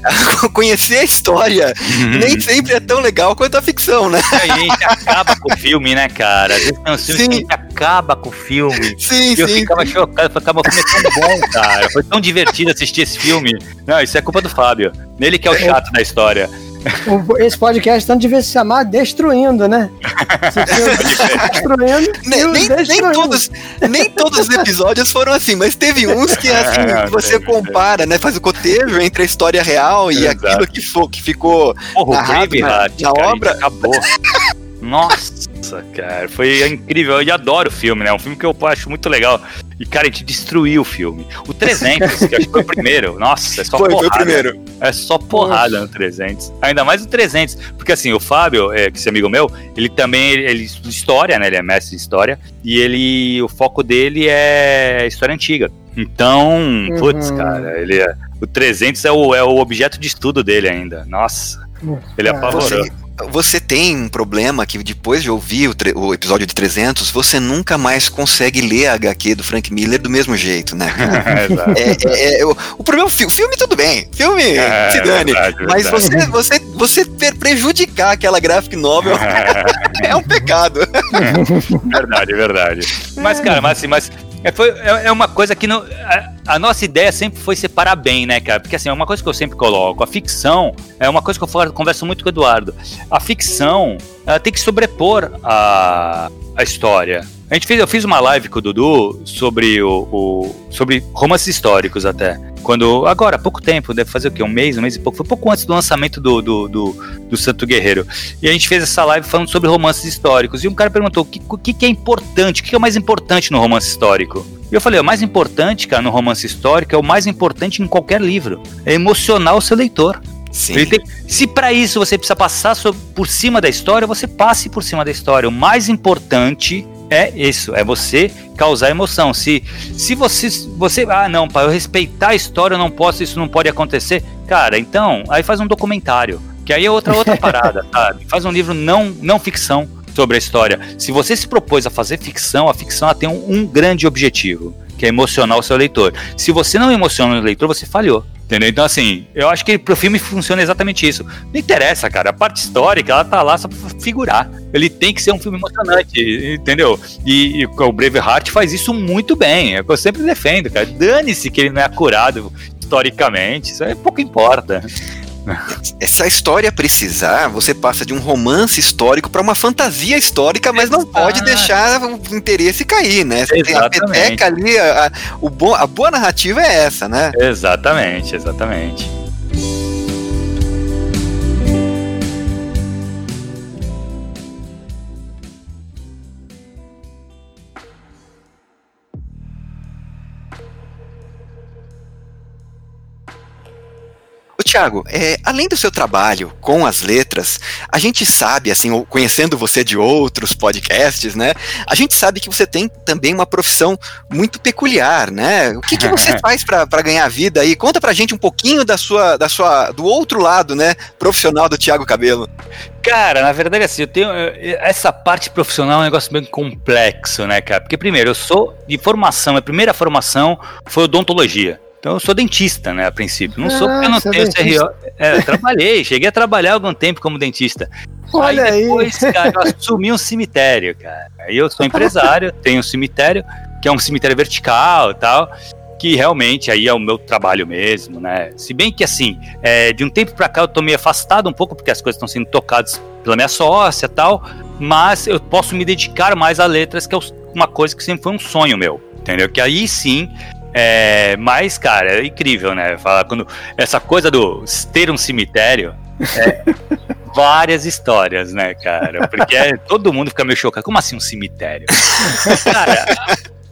[SPEAKER 2] conhecer a história uhum. nem sempre é tão legal quanto a ficção, né?
[SPEAKER 3] a gente acaba com o filme, né, cara? Às vezes tem uns filmes sim. que a gente acaba com o filme.
[SPEAKER 2] Sim,
[SPEAKER 3] e
[SPEAKER 2] sim.
[SPEAKER 3] Eu ficava
[SPEAKER 2] sim.
[SPEAKER 3] chocado, ficava, o filme é tão bom, cara. Foi tão divertido assistir esse filme. Não, isso é culpa do Fábio. Nele que é o é. chato da história.
[SPEAKER 1] Esse podcast tanto devia se chamar Destruindo, né?
[SPEAKER 2] destruindo, nem, nem, destruindo. Nem, todos, nem todos os episódios foram assim, mas teve uns que assim, é, você compara, né? Faz o cotejo entre a história real e Exato. aquilo que, for, que ficou
[SPEAKER 3] Porra, narrado na, na obra. Acabou. Nossa, cara, foi incrível. Eu adoro o filme, né? É um filme que eu acho muito legal. E, cara, a gente destruiu o filme. O 300, que acho que foi o primeiro. Nossa, é só foi, porrada. Foi o primeiro. É só porrada Nossa. no 300. Ainda mais o 300. Porque, assim, o Fábio, é, que esse amigo meu, ele também, ele estuda história, né? Ele é mestre de história. E ele, o foco dele é história antiga. Então, uhum. putz, cara, ele é, o 300 é o, é o objeto de estudo dele ainda. Nossa, ele apavorou.
[SPEAKER 2] Você, você tem um problema que depois de ouvir o, o, episódio de 300, você nunca mais consegue ler a HQ do Frank Miller do mesmo jeito, né? é, é, é, o, o, problema é o filme, tudo bem. Filme, é, se dane. Verdade, mas verdade. Você, você, você prejudicar aquela graphic novel é um pecado.
[SPEAKER 3] verdade, verdade. Mas, cara, mas assim, mas é, foi, é, é uma coisa que não, a, a, nossa ideia sempre foi separar bem, né, cara? Porque assim, é uma coisa que eu sempre coloco. A ficção é uma coisa que eu falo, converso muito com o Eduardo. A ficção ela tem que sobrepor a, a história. A gente fez, eu fiz uma live com o Dudu sobre o, o sobre romances históricos até. Quando, agora, há pouco tempo, deve fazer o quê? Um mês, um mês e pouco. Foi pouco antes do lançamento do, do, do, do Santo Guerreiro. E a gente fez essa live falando sobre romances históricos. E um cara perguntou: o que, que, que é importante? O que é o mais importante no romance histórico? E eu falei: o mais importante, cara, no romance histórico é o mais importante em qualquer livro. É emocionar o seu leitor.
[SPEAKER 2] Sim.
[SPEAKER 3] Tem, se para isso você precisa passar por cima da história, você passe por cima da história. O mais importante é isso, é você causar emoção. Se, se você, você, ah, não, para eu respeitar a história, eu não posso, isso não pode acontecer. Cara, então, aí faz um documentário, que aí é outra outra parada, sabe? Faz um livro não não ficção sobre a história. Se você se propôs a fazer ficção, a ficção tem um, um grande objetivo, que é emocionar o seu leitor. Se você não emociona o leitor, você falhou. Entendeu? Então, assim, eu acho que pro filme funciona exatamente isso. Não interessa, cara. A parte histórica, ela tá lá só pra figurar. Ele tem que ser um filme emocionante, entendeu? E, e o Braveheart faz isso muito bem. É o que eu sempre defendo, cara. Dane-se que ele não é acurado historicamente. Isso aí pouco importa.
[SPEAKER 2] Se a história precisar, você passa de um romance histórico para uma fantasia histórica, mas não pode deixar o interesse cair, né? Você tem a peteca ali, a, a, a boa narrativa é essa, né?
[SPEAKER 3] Exatamente, exatamente.
[SPEAKER 2] Tiago, é, além do seu trabalho com as letras, a gente sabe, assim, conhecendo você de outros podcasts, né? A gente sabe que você tem também uma profissão muito peculiar, né? O que, que você faz para ganhar vida aí? Conta pra gente um pouquinho da sua, da sua, do outro lado, né? Profissional do Tiago Cabelo.
[SPEAKER 3] Cara, na verdade, assim, eu tenho. Essa parte profissional é um negócio bem complexo, né, cara? Porque, primeiro, eu sou de formação, a primeira formação foi odontologia. Então eu sou dentista, né, a princípio. Não ah, sou porque eu não tenho CRO. É, eu trabalhei, cheguei a trabalhar algum tempo como dentista.
[SPEAKER 1] Olha aí depois,
[SPEAKER 3] aí. cara, eu assumi um cemitério, cara. Aí eu sou empresário, tenho um cemitério, que é um cemitério vertical e tal, que realmente aí é o meu trabalho mesmo, né? Se bem que assim, é, de um tempo para cá eu tô meio afastado um pouco, porque as coisas estão sendo tocadas pela minha sócia e tal, mas eu posso me dedicar mais a letras, que é uma coisa que sempre foi um sonho meu, entendeu? Que aí sim é, mas, cara, é incrível, né? Falar quando essa coisa do ter um cemitério. É, várias histórias, né, cara? Porque é, todo mundo fica meio chocado. Como assim um cemitério? cara,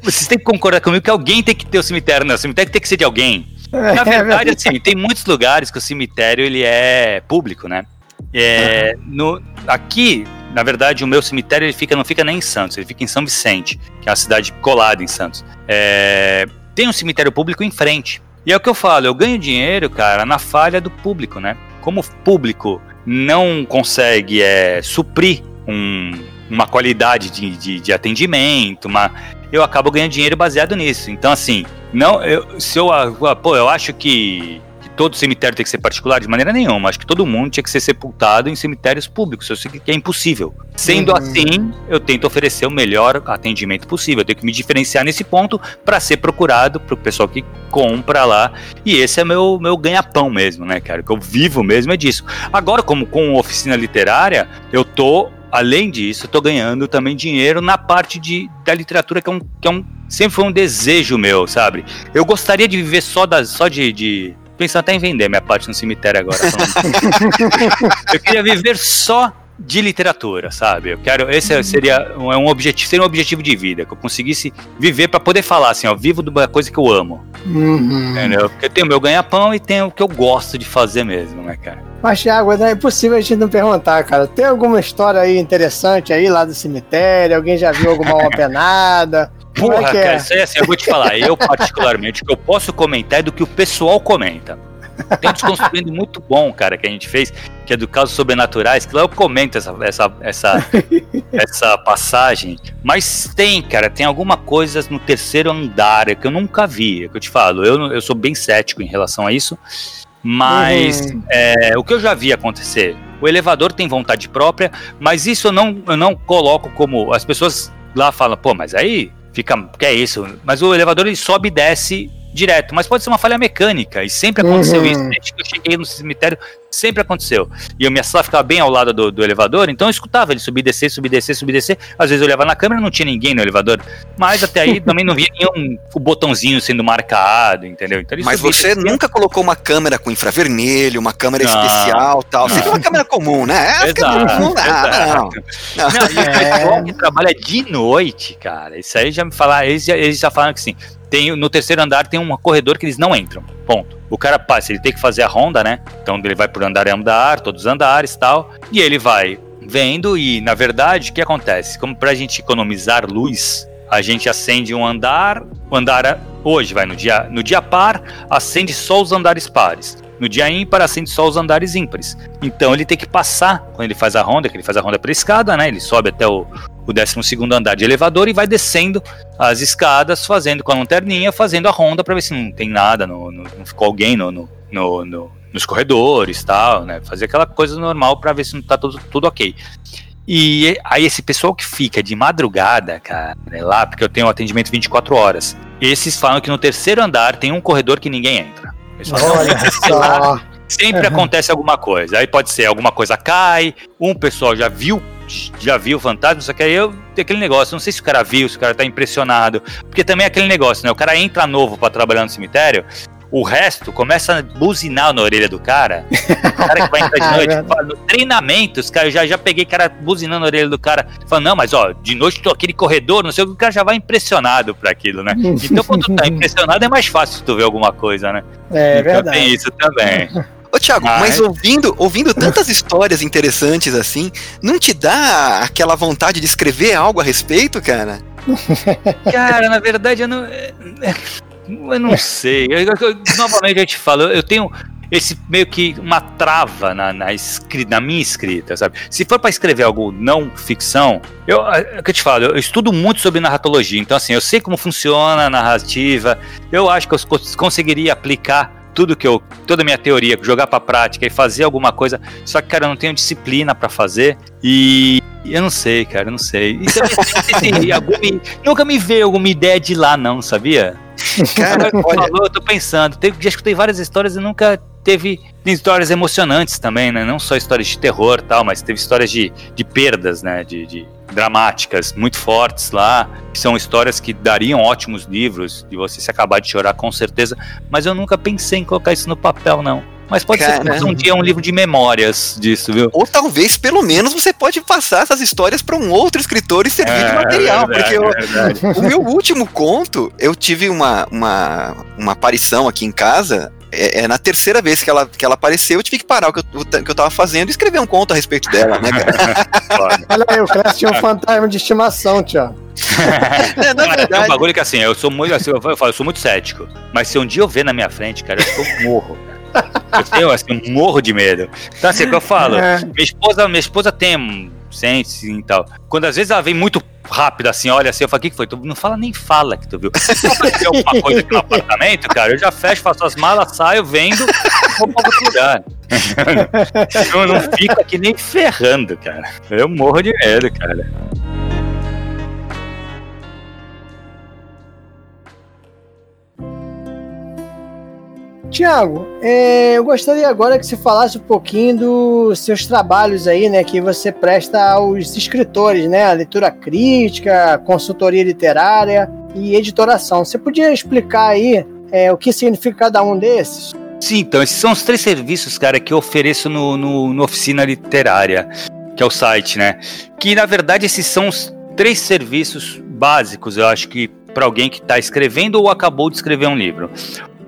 [SPEAKER 3] vocês têm que concordar comigo que alguém tem que ter o um cemitério, né? O cemitério tem que ser de alguém. É, Na verdade, assim, tem muitos lugares que o cemitério ele é público, né? É, no, aqui, na verdade, o meu cemitério ele fica, não fica nem em Santos, ele fica em São Vicente, que é uma cidade colada em Santos. É, tem um cemitério público em frente. E é o que eu falo, eu ganho dinheiro, cara, na falha do público, né? Como o público não consegue é, suprir um, uma qualidade de, de, de, atendimento, uma, eu acabo ganhando dinheiro baseado nisso. Então, assim, não, eu, se eu, ah, pô, eu acho que todo cemitério tem que ser particular de maneira nenhuma. Acho que todo mundo tinha que ser sepultado em cemitérios públicos. Eu sei que é impossível. Sendo uhum. assim, eu tento oferecer o melhor atendimento possível. Eu tenho que me diferenciar nesse ponto para ser procurado para o pessoal que compra lá. E esse é meu meu ganha-pão mesmo, né, cara? Que eu vivo mesmo é disso. Agora, como com oficina literária, eu tô além disso, eu tô ganhando também dinheiro na parte de, da literatura, que é um, que é um sempre foi um desejo meu, sabe? Eu gostaria de viver só, das, só de, de pensando até em vender minha parte no cemitério agora. eu queria viver só de literatura, sabe? Eu quero esse uhum. seria um, é um objetivo, seria um objetivo de vida que eu conseguisse viver para poder falar assim, ó, vivo da coisa que eu amo. Uhum. Entendeu? Porque eu tenho o meu ganha-pão e tenho o que eu gosto de fazer mesmo, né, cara?
[SPEAKER 1] Mas, Thiago, é impossível a gente não perguntar, cara. Tem alguma história aí interessante aí lá do cemitério? Alguém já viu alguma alma penada?
[SPEAKER 3] Porra, é cara, é? isso aí assim, eu vou te falar. Eu, particularmente, o que eu posso comentar é do que o pessoal comenta. Tem um desconstruindo muito bom, cara, que a gente fez, que é do casos sobrenaturais, que lá eu comento essa, essa, essa, essa passagem. Mas tem, cara, tem alguma coisa no terceiro andar que eu nunca vi, é que eu te falo. Eu, eu sou bem cético em relação a isso. Mas uhum. é, o que eu já vi acontecer, o elevador tem vontade própria, mas isso eu não, eu não coloco como. As pessoas lá falam, pô, mas aí fica. Que é isso? Mas o elevador ele sobe e desce direto, mas pode ser uma falha mecânica, e sempre aconteceu uhum. isso. Desde que eu cheguei no cemitério, sempre aconteceu. E a minha sala ficava bem ao lado do, do, elevador, então eu escutava ele subir, descer, subir, descer, subir, descer. Às vezes eu olhava na câmera não tinha ninguém no elevador, mas até aí também não via nenhum o botãozinho sendo marcado, entendeu?
[SPEAKER 2] Então, mas você nunca colocou uma câmera com infravermelho, uma câmera não, especial tal. Você tem uma câmera comum, né?
[SPEAKER 3] É exato, comum, não. não. não que trabalha de noite, cara, isso aí já me falaram, eles, eles já falaram que sim tem, no terceiro andar tem um corredor que eles não entram. Ponto. O cara passa, ele tem que fazer a ronda, né? Então ele vai por andar em andar, todos os andares tal. E ele vai vendo e, na verdade, o que acontece? Como pra gente economizar luz, a gente acende um andar, o andar hoje vai no dia, no dia par, acende só os andares pares. No dia ímpar, acende só os andares ímpares. Então ele tem que passar, quando ele faz a ronda, que ele faz a ronda pela escada, né? Ele sobe até o, o 12 andar de elevador e vai descendo as escadas, fazendo com a lanterninha, fazendo a ronda para ver se não tem nada, no, no, não ficou alguém no, no, no, nos corredores tal, né? Fazer aquela coisa normal para ver se não tá tudo, tudo ok. E aí esse pessoal que fica de madrugada, cara, né, lá, porque eu tenho atendimento 24 horas, esses falam que no terceiro andar tem um corredor que ninguém entra. Olha só. Sempre uhum. acontece alguma coisa. Aí pode ser alguma coisa cai, um pessoal já viu já viu o fantasma, só que aí eu tem aquele negócio, não sei se o cara viu, se o cara tá impressionado, porque também é aquele negócio, né? O cara entra novo para trabalhar no cemitério, o resto começa a buzinar na orelha do cara. O cara que vai entrar de é noite. fala, no treinamento, os caras já, já peguei cara buzinando na orelha do cara. Falando, não, mas ó, de noite tô aquele corredor, não sei o que, o cara já vai impressionado por aquilo, né? Então quando tu tá impressionado é mais fácil tu ver alguma coisa, né?
[SPEAKER 1] É, então, verdade.
[SPEAKER 3] Tem isso também.
[SPEAKER 2] Ô, Thiago, mas... mas ouvindo, ouvindo tantas histórias interessantes assim, não te dá aquela vontade de escrever algo a respeito, cara?
[SPEAKER 3] Cara, na verdade, eu não. É, é, eu não sei. Eu, eu, novamente eu te falo, eu tenho esse meio que uma trava na, na, escrita, na minha escrita, sabe? Se for para escrever algo não ficção, eu, é que eu te falo, eu estudo muito sobre narratologia, então assim, eu sei como funciona a narrativa, eu acho que eu conseguiria aplicar tudo que eu, toda a minha teoria, jogar para prática e fazer alguma coisa, só que cara, eu não tenho disciplina para fazer e eu não sei, cara, eu não sei. E também, alguma, nunca me veio alguma ideia de lá não, sabia? Cara, olha... falou, eu tô pensando, tem, já escutei várias histórias e nunca teve histórias emocionantes também, né? Não só histórias de terror tal, mas teve histórias de, de perdas, né? De, de dramáticas muito fortes lá, que são histórias que dariam ótimos livros, de você se acabar de chorar com certeza, mas eu nunca pensei em colocar isso no papel, não. Mas pode Cara, ser que um dia um livro de memórias disso, viu?
[SPEAKER 2] Ou talvez, pelo menos, você pode passar essas histórias para um outro escritor e servir é, de material. É verdade, porque eu, é o meu último conto, eu tive uma, uma, uma aparição aqui em casa é, é, na terceira vez que ela, que ela apareceu, eu tive que parar o que eu, o, que eu tava fazendo e escrever um conto a respeito dela, né,
[SPEAKER 1] cara? Olha aí, o Clécio tinha um fantasma de estimação, tio.
[SPEAKER 3] é, na verdade... É um bagulho que assim, eu sou muito, assim, eu, falo, eu sou muito cético. Mas se um dia eu ver na minha frente, cara, eu morro. Eu tenho assim, um morro de medo. Então, assim, é o que eu falo. É. Minha esposa, minha esposa tem sente e tal. Quando às vezes ela vem muito rápido assim, olha assim, eu falo, o que, que foi? Tu não fala nem fala que tu viu. Se alguma coisa no apartamento, cara, eu já fecho, faço as malas, saio, vendo, vou pra outro lugar. eu não fico aqui nem ferrando, cara. Eu morro de medo, cara.
[SPEAKER 1] Tiago, é, eu gostaria agora que você falasse um pouquinho dos seus trabalhos aí, né, que você presta aos escritores, né, a leitura crítica, consultoria literária e editoração. Você podia explicar aí é, o que significa cada um desses?
[SPEAKER 3] Sim, então esses são os três serviços, cara, que eu ofereço no, no, no Oficina Literária, que é o site, né? Que na verdade esses são os três serviços básicos, eu acho que para alguém que está escrevendo ou acabou de escrever um livro.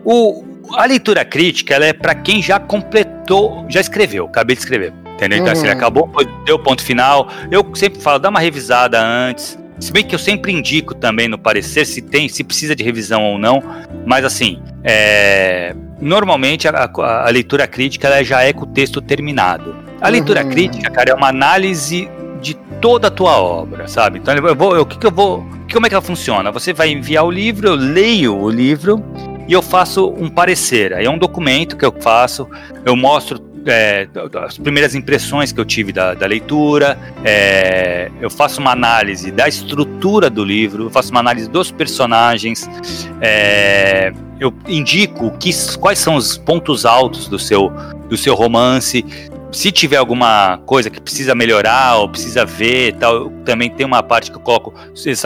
[SPEAKER 3] O, a leitura crítica ela é para quem já completou, já escreveu, acabei de escrever. Entendeu? Então, assim, uhum. assim, acabou, deu ponto final. Eu sempre falo, dá uma revisada antes. Se bem que eu sempre indico também no parecer se tem, se precisa de revisão ou não. Mas assim, é, normalmente a, a, a, leitura crítica ela já é com o texto terminado. A uhum. leitura crítica, cara, é uma análise de toda a tua obra, sabe? Então eu vou, o que, que eu vou, como é que ela funciona? Você vai enviar o livro, eu leio o livro e eu faço um parecer. Aí é um documento que eu faço, eu mostro é, as primeiras impressões que eu tive da, da leitura, é, eu faço uma análise da estrutura do livro, eu faço uma análise dos personagens, é, eu indico que, quais são os pontos altos do seu, do seu romance, se tiver alguma coisa que precisa melhorar ou precisa ver tal, também tem uma parte que eu coloco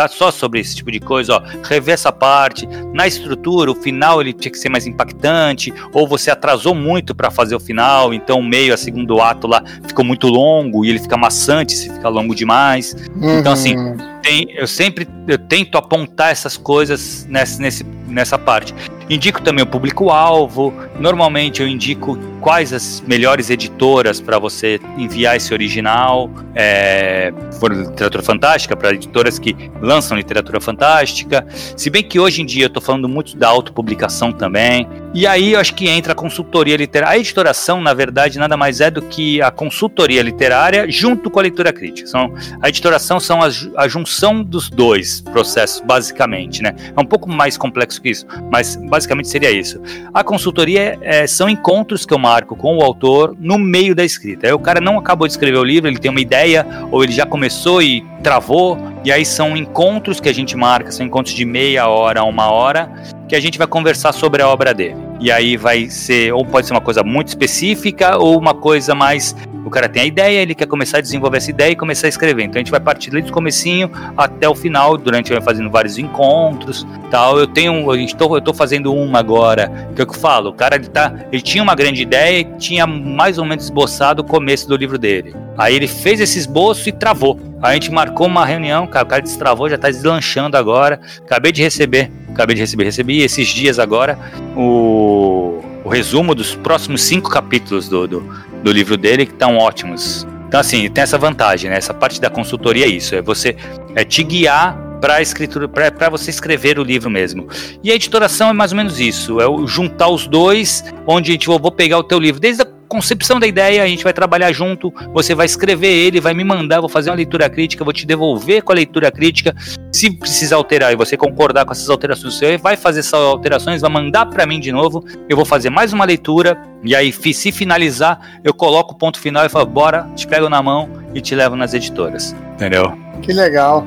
[SPEAKER 3] só sobre esse tipo de coisa, ó, rever essa parte, na estrutura, o final ele tinha que ser mais impactante, ou você atrasou muito para fazer o final, então o meio, a segundo ato lá ficou muito longo e ele fica maçante se fica longo demais. Uhum. Então assim, uhum. tem, eu sempre eu tento apontar essas coisas nessa, nesse, nessa parte. Indico também o público-alvo. Normalmente eu indico quais as melhores editoras para você enviar esse original. É, for literatura fantástica, para editoras que lançam literatura fantástica. Se bem que hoje em dia eu estou falando muito da autopublicação também. E aí eu acho que entra a consultoria literária. A editoração, na verdade, nada mais é do que a consultoria literária junto com a leitura crítica. São, a editoração são a, a junção dos dois processos, basicamente. Né? É um pouco mais complexo que isso, mas basicamente seria isso. A consultoria é, são encontros que eu marco com o autor no meio da escrita. Aí o cara não acabou de escrever o livro, ele tem uma ideia, ou ele já começou e travou, e aí são encontros que a gente marca, são encontros de meia hora a uma hora, que a gente vai conversar sobre a obra dele. E aí vai ser, ou pode ser uma coisa muito específica, ou uma coisa mais. O cara tem a ideia, ele quer começar a desenvolver essa ideia e começar a escrever. Então a gente vai partir desde o comecinho até o final, durante vai fazendo vários encontros tal. Eu tenho. Eu estou, eu estou fazendo uma agora, que é o que eu falo. O cara ele, tá, ele tinha uma grande ideia e tinha mais ou menos esboçado o começo do livro dele. Aí ele fez esse esboço e travou. A gente marcou uma reunião, cara, o cara destravou, já está deslanchando agora. Acabei de receber, acabei de receber, recebi esses dias agora o o resumo dos próximos cinco capítulos do, do, do livro dele, que estão ótimos. Então, assim, tem essa vantagem, né? Essa parte da consultoria é isso, é você é te guiar para escritura, para você escrever o livro mesmo. E a editoração é mais ou menos isso, é juntar os dois, onde a gente vou pegar o teu livro desde a concepção da ideia, a gente vai trabalhar junto, você vai escrever ele, vai me mandar, vou fazer uma leitura crítica, vou te devolver com a leitura crítica. Se precisar alterar e você concordar com essas alterações, você vai fazer essas alterações, vai mandar para mim de novo, eu vou fazer mais uma leitura, e aí se finalizar, eu coloco o ponto final e falo, bora, te pego na mão e te levo nas editoras. Entendeu?
[SPEAKER 1] Que legal.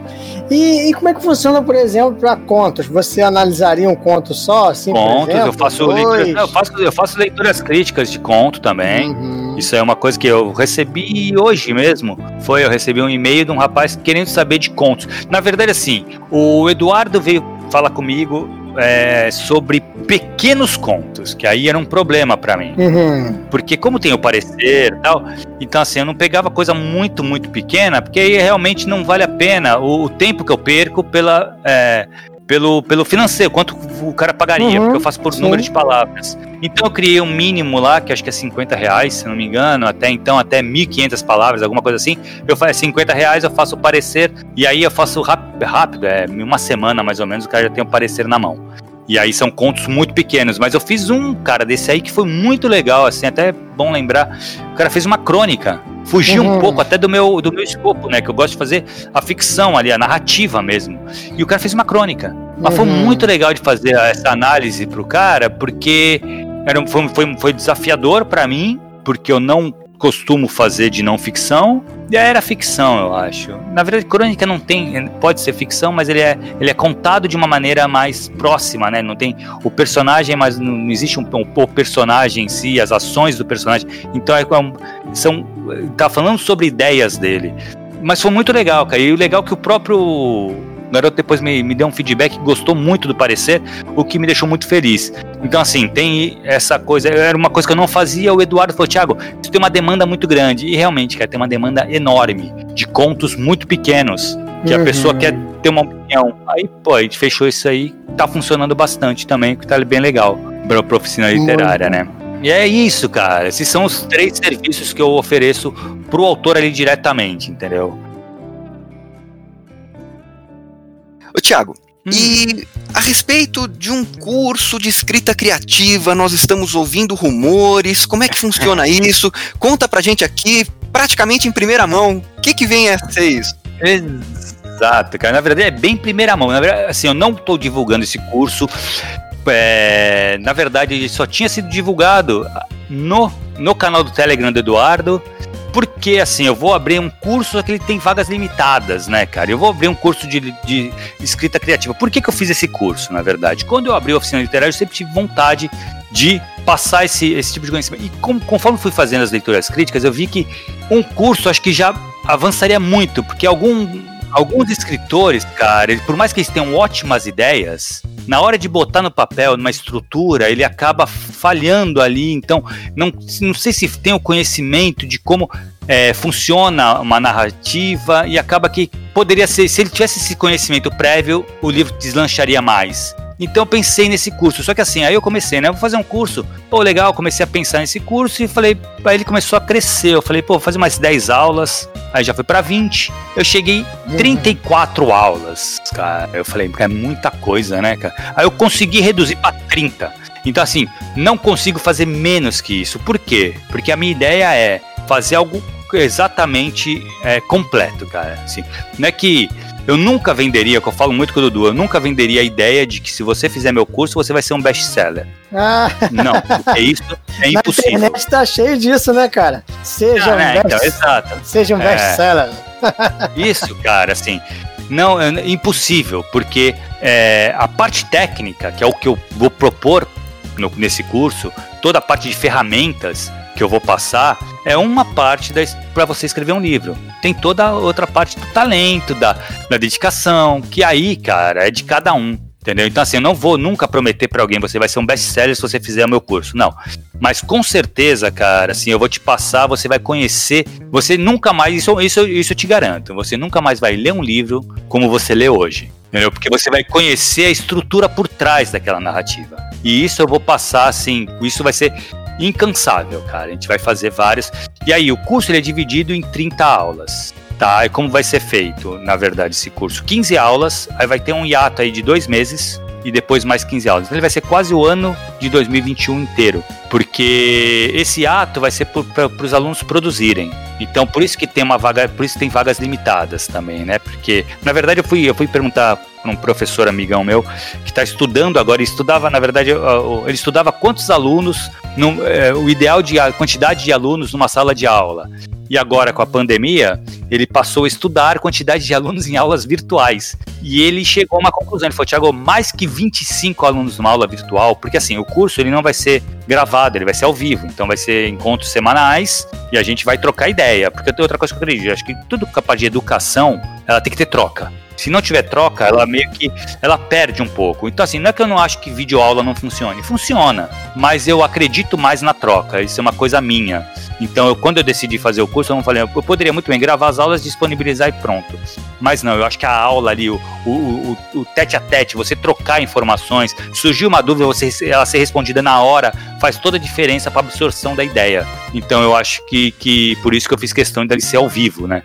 [SPEAKER 1] E, e, como é que funciona, por exemplo, para contos? Você analisaria um conto só? Assim,
[SPEAKER 3] contos, exemplo, eu, faço leituras, eu, faço, eu faço leituras críticas de conto também. Uhum. Isso é uma coisa que eu recebi hoje mesmo. Foi, eu recebi um e-mail de um rapaz querendo saber de contos. Na verdade, assim, o Eduardo veio falar comigo é, sobre pequenos contos, que aí era um problema para mim. Uhum. Porque como tem o parecer e tal, então assim, eu não pegava coisa muito, muito pequena, porque aí realmente não vale a pena o, o tempo que eu perco pela... É, pelo, pelo financeiro, quanto o cara pagaria, uhum, porque eu faço por sim. número de palavras. Então eu criei um mínimo lá, que acho que é 50 reais, se não me engano, até então, até 1.500 palavras, alguma coisa assim. Eu faço 50 reais, eu faço o parecer, e aí eu faço rápido, rápido, é uma semana mais ou menos, o cara já tem o parecer na mão. E aí são contos muito pequenos, mas eu fiz um, cara, desse aí que foi muito legal, assim, até é bom lembrar. O cara fez uma crônica, fugiu uhum. um pouco até do meu, do meu escopo, né? Que eu gosto de fazer a ficção ali, a narrativa mesmo. E o cara fez uma crônica. Mas uhum. foi muito legal de fazer essa análise pro cara, porque era, foi, foi, foi desafiador para mim, porque eu não costumo fazer de não ficção, já era ficção, eu acho. Na verdade, crônica não tem, pode ser ficção, mas ele é, ele é contado de uma maneira mais próxima, né? Não tem o personagem, mas não existe um, um, o personagem em si, as ações do personagem. Então é, é são tá falando sobre ideias dele. Mas foi muito legal, cara. E o legal é que o próprio o garoto depois me, me deu um feedback, gostou muito do parecer, o que me deixou muito feliz. Então, assim, tem essa coisa, era uma coisa que eu não fazia. O Eduardo falou: Thiago, isso tem uma demanda muito grande. E realmente, cara, tem uma demanda enorme de contos muito pequenos que uhum. a pessoa quer ter uma opinião. Aí, pô, a gente fechou isso aí, tá funcionando bastante também, que tá bem legal para oficina literária, né? E é isso, cara. Esses são os três serviços que eu ofereço pro autor ali diretamente, entendeu?
[SPEAKER 2] Ô, Tiago, hum. e a respeito de um curso de escrita criativa, nós estamos ouvindo rumores, como é que funciona isso? Conta pra gente aqui, praticamente em primeira mão, o que, que vem a ser isso?
[SPEAKER 3] Exato, cara. Na verdade, é bem primeira mão. Na verdade, assim, eu não estou divulgando esse curso. É, na verdade, ele só tinha sido divulgado no, no canal do Telegram do Eduardo porque, assim, eu vou abrir um curso, que ele tem vagas limitadas, né, cara? Eu vou abrir um curso de, de escrita criativa. Por que, que eu fiz esse curso, na verdade? Quando eu abri a oficina literária, eu sempre tive vontade de passar esse, esse tipo de conhecimento. E com, conforme fui fazendo as leituras críticas, eu vi que um curso acho que já avançaria muito, porque algum, alguns escritores, cara, por mais que eles tenham ótimas ideias, na hora de botar no papel, numa estrutura, ele acaba falhando ali. Então, não, não sei se tem o conhecimento de como é, funciona uma narrativa e acaba que poderia ser, se ele tivesse esse conhecimento prévio, o livro deslancharia mais. Então eu pensei nesse curso. Só que assim, aí eu comecei, né? Vou fazer um curso. Pô, legal, comecei a pensar nesse curso e falei, aí ele começou a crescer. Eu falei, pô, vou fazer mais 10 aulas. Aí já foi para 20. Eu cheguei 34 uhum. aulas, cara. Eu falei, é muita coisa, né, cara? Aí eu consegui reduzir para 30. Então, assim, não consigo fazer menos que isso. Por quê? Porque a minha ideia é fazer algo exatamente é, completo, cara. Assim, não é que eu nunca venderia, que eu falo muito com o Dudu, eu nunca venderia a ideia de que se você fizer meu curso, você vai ser um best-seller. Ah. Não, porque isso é impossível. A
[SPEAKER 1] internet tá cheio disso, né, cara? Seja ah, um né? best, então, seja um é. best-seller.
[SPEAKER 3] Isso, cara, assim, não, é impossível, porque é, a parte técnica, que é o que eu vou propor no, nesse curso, toda a parte de ferramentas, que eu vou passar é uma parte para você escrever um livro. Tem toda a outra parte do talento, da, da dedicação, que aí, cara, é de cada um. Entendeu? Então, assim, eu não vou nunca prometer para alguém, você vai ser um best-seller se você fizer o meu curso. Não. Mas com certeza, cara, assim, eu vou te passar, você vai conhecer. Você nunca mais, isso, isso, isso eu te garanto, você nunca mais vai ler um livro como você lê hoje. Entendeu? Porque você vai conhecer a estrutura por trás daquela narrativa. E isso eu vou passar assim, isso vai ser incansável, cara. A gente vai fazer várias. E aí, o curso ele é dividido em 30 aulas. Tá, e como vai ser feito, na verdade, esse curso? 15 aulas, aí vai ter um hiato aí de dois meses, e depois mais 15 aulas. Então ele vai ser quase o ano de 2021 inteiro, porque esse ato vai ser para os alunos produzirem. Então por isso que tem uma vaga, por isso tem vagas limitadas também, né? Porque na verdade eu fui eu fui perguntar um professor amigão meu que está estudando agora, estudava na verdade ele estudava quantos alunos, no, é, o ideal de a quantidade de alunos numa sala de aula. E agora com a pandemia, ele passou a estudar quantidade de alunos em aulas virtuais. E ele chegou a uma conclusão, ele falou, Thiago, mais que 25 alunos numa aula virtual, porque assim, o curso ele não vai ser gravado, ele vai ser ao vivo, então vai ser encontros semanais e a gente vai trocar ideia, porque tem outra coisa que eu acredito, acho que tudo capaz de educação, ela tem que ter troca. Se não tiver troca, ela meio que ela perde um pouco. Então, assim, não é que eu não acho que videoaula não funcione. Funciona, mas eu acredito mais na troca. Isso é uma coisa minha. Então, eu, quando eu decidi fazer o curso, eu não falei, eu poderia muito bem gravar as aulas, disponibilizar e pronto. Mas não, eu acho que a aula ali, o, o, o, o tete a tete, você trocar informações, surgiu uma dúvida, você, ela ser respondida na hora, faz toda a diferença para a absorção da ideia. Então, eu acho que, que por isso que eu fiz questão de ser ao vivo, né?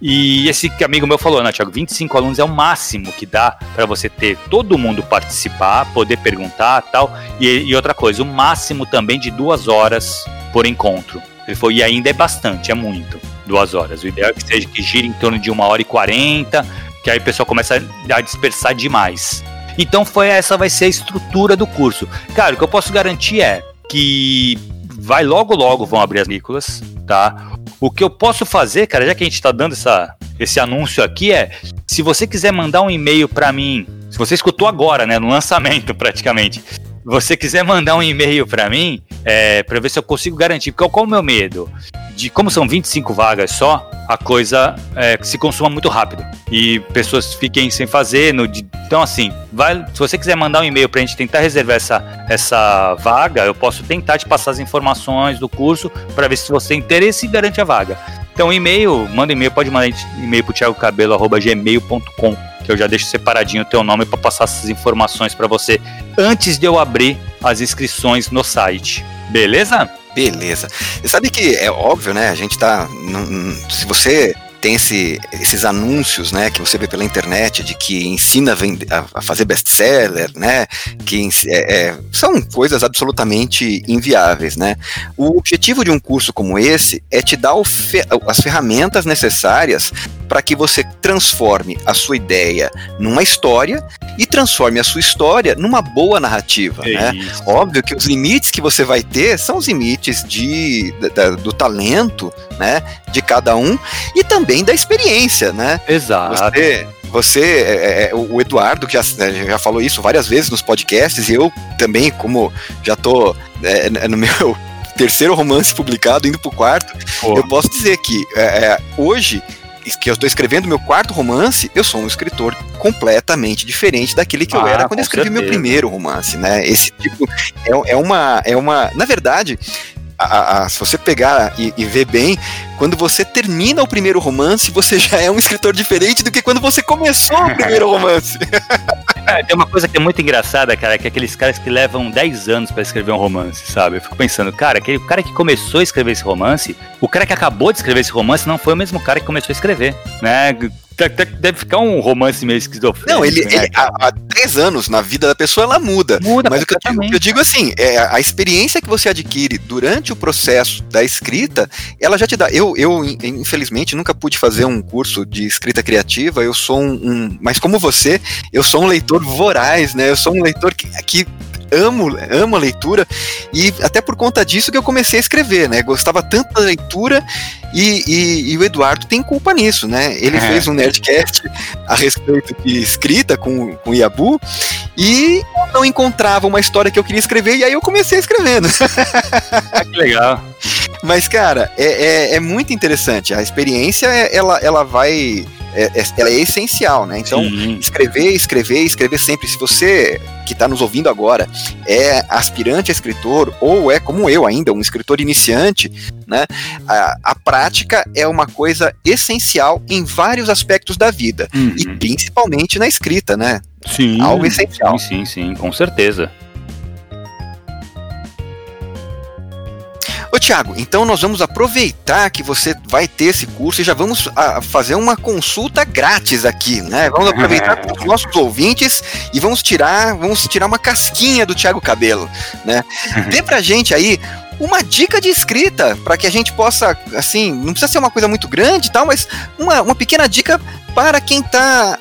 [SPEAKER 3] E esse amigo meu falou, né, Thiago, 25 alunos é o máximo que dá para você ter todo mundo participar, poder perguntar tal. E, e outra coisa, o máximo também de duas horas por encontro. Ele falou, e ainda é bastante, é muito, duas horas. O ideal é que seja que gire em torno de uma hora e quarenta, que aí o pessoal começa a dispersar demais. Então foi essa vai ser a estrutura do curso. Cara, o que eu posso garantir é que vai logo logo vão abrir as Nicolas, tá? O que eu posso fazer, cara, já que a gente tá dando essa, esse anúncio aqui é, se você quiser mandar um e-mail para mim, se você escutou agora, né, no lançamento praticamente, você quiser mandar um e-mail para mim, é, para ver se eu consigo garantir. Qual, qual é o meu medo? De como são 25 vagas só, a coisa é, se consuma muito rápido e pessoas fiquem sem fazer. No, então, assim, vai, se você quiser mandar um e-mail para a gente tentar reservar essa, essa vaga, eu posso tentar te passar as informações do curso para ver se você tem interesse e garante a vaga. Então, e-mail, manda e-mail, pode mandar e-mail para thiagocabelo.gmail.com que eu já deixo separadinho o teu nome para passar essas informações para você antes de eu abrir as inscrições no site. Beleza?
[SPEAKER 2] Beleza. Você sabe que é óbvio, né? A gente tá. Se você tem esse, esses anúncios, né, que você vê pela internet de que ensina a, vender, a fazer best-seller, né, que é, é, são coisas absolutamente inviáveis, né. O objetivo de um curso como esse é te dar fe as ferramentas necessárias para que você transforme a sua ideia numa história e transforme a sua história numa boa narrativa, é né. Óbvio que os limites que você vai ter são os limites de, da, do talento, né, de cada um e também também da experiência, né?
[SPEAKER 3] Exato.
[SPEAKER 2] Você, você é, é, é o Eduardo, que já, né, já falou isso várias vezes nos podcasts, e eu também, como já tô é, no meu terceiro romance publicado, indo pro quarto, Pô. eu posso dizer que é hoje que eu estou escrevendo meu quarto romance, eu sou um escritor completamente diferente daquele que ah, eu era quando eu escrevi certeza. meu primeiro romance, né? Esse tipo é, é uma é uma, na verdade, a, a, se você pegar e, e, ver bem, quando você termina o primeiro romance, você já é um escritor diferente do que quando você começou o primeiro romance.
[SPEAKER 3] É, tem uma coisa que é muito engraçada, cara, que é aqueles caras que levam 10 anos para escrever um romance, sabe? Eu fico pensando, cara, aquele cara que começou a escrever esse romance, o cara que acabou de escrever esse romance não foi o mesmo cara que começou a escrever, né? Deve ficar um romance meio esquizofrênico.
[SPEAKER 2] Não, ele, né, ele há, há 10 anos na vida da pessoa ela muda. Muda, mas o que, eu digo, eu digo assim, é, a experiência que você adquire durante o processo da escrita, ela já te dá. Eu, eu infelizmente, nunca pude fazer um curso de escrita criativa. Eu sou um, um mas como você, eu sou um leitor voraz, né? Eu sou um leitor que, que amo, amo a leitura e até por conta disso que eu comecei a escrever, né? Gostava tanto da leitura e, e, e o Eduardo tem culpa nisso, né? Ele é. fez um Nerdcast a respeito de escrita com, com o Yabu e eu não encontrava uma história que eu queria escrever e aí eu comecei escrevendo.
[SPEAKER 3] ah, que legal.
[SPEAKER 2] Mas, cara, é, é, é muito interessante. A experiência, ela, ela vai é, é, ela é essencial, né? Então, Sim. escrever, escrever, escrever sempre. Se você que está nos ouvindo agora é aspirante a escritor ou é como eu ainda um escritor iniciante, né? A, a prática é uma coisa essencial em vários aspectos da vida uhum. e principalmente na escrita, né?
[SPEAKER 3] Sim. Algo essencial. Sim, sim, sim, com certeza.
[SPEAKER 2] Tiago, então nós vamos aproveitar que você vai ter esse curso e já vamos a, ah, fazer uma consulta grátis aqui, né? Vamos aproveitar para os nossos ouvintes e vamos tirar, vamos tirar uma casquinha do Tiago Cabelo, né? Dê pra gente aí uma dica de escrita para que a gente possa, assim, não precisa ser uma coisa muito grande e tal, mas uma, uma pequena dica para quem está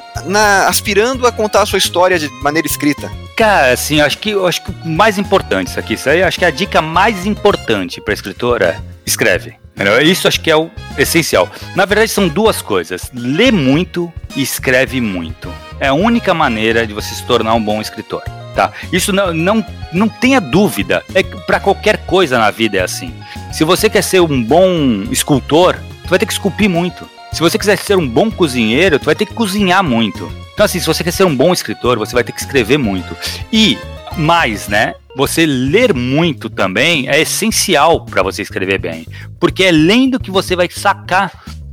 [SPEAKER 2] aspirando a contar a sua história de maneira escrita.
[SPEAKER 3] Cara, assim, acho que acho que o mais importante isso aqui, isso aí, acho que a dica mais importante para escritora é escreve. Isso acho que é o essencial. Na verdade, são duas coisas: lê muito e escreve muito. É a única maneira de você se tornar um bom escritor. Tá? Isso não, não, não tenha dúvida. É para qualquer coisa na vida é assim. Se você quer ser um bom escultor, tu vai ter que esculpir muito. Se você quiser ser um bom cozinheiro, tu vai ter que cozinhar muito. Então, assim, se você quer ser um bom escritor, você vai ter que escrever muito. E mais, né? Você ler muito também é essencial para você escrever bem, porque é lendo que você vai sacar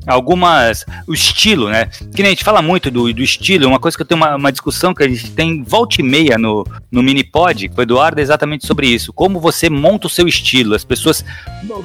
[SPEAKER 3] algumas. O estilo, né? Que nem a gente fala muito do, do estilo, uma coisa que eu tenho uma, uma discussão que a gente tem volta e meia no, no Minipod, com o Eduardo, é exatamente sobre isso. Como você monta o seu estilo. As pessoas.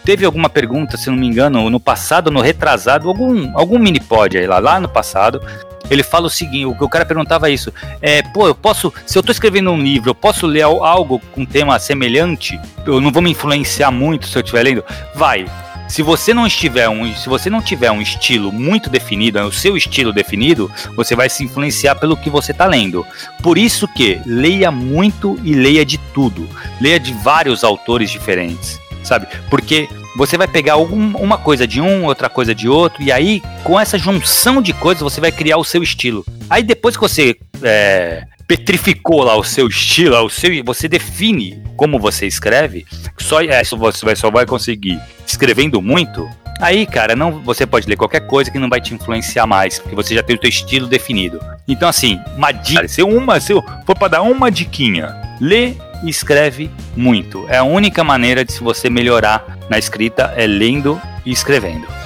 [SPEAKER 3] Teve alguma pergunta, se não me engano, no passado, no retrasado, algum, algum Minipod aí lá, lá no passado. Ele fala o seguinte: o o cara perguntava isso. É, pô, eu posso. Se eu tô escrevendo um livro, eu posso ler algo com tema semelhante? Eu não vou me influenciar muito se eu estiver lendo? Vai se você não estiver um, se você não tiver um estilo muito definido, o seu estilo definido, você vai se influenciar pelo que você está lendo. Por isso que leia muito e leia de tudo. Leia de vários autores diferentes, sabe? Porque você vai pegar algum, uma coisa de um, outra coisa de outro, e aí, com essa junção de coisas, você vai criar o seu estilo. Aí depois que você é, petrificou lá o seu estilo, o seu, você define como você escreve, só é, você só vai conseguir escrevendo muito. Aí, cara, não, você pode ler qualquer coisa que não vai te influenciar mais, porque você já tem o seu estilo definido. Então, assim, uma dica, se uma, se eu for para dar uma diquinha, lê e escreve muito. É a única maneira de se você melhorar na escrita é lendo e escrevendo.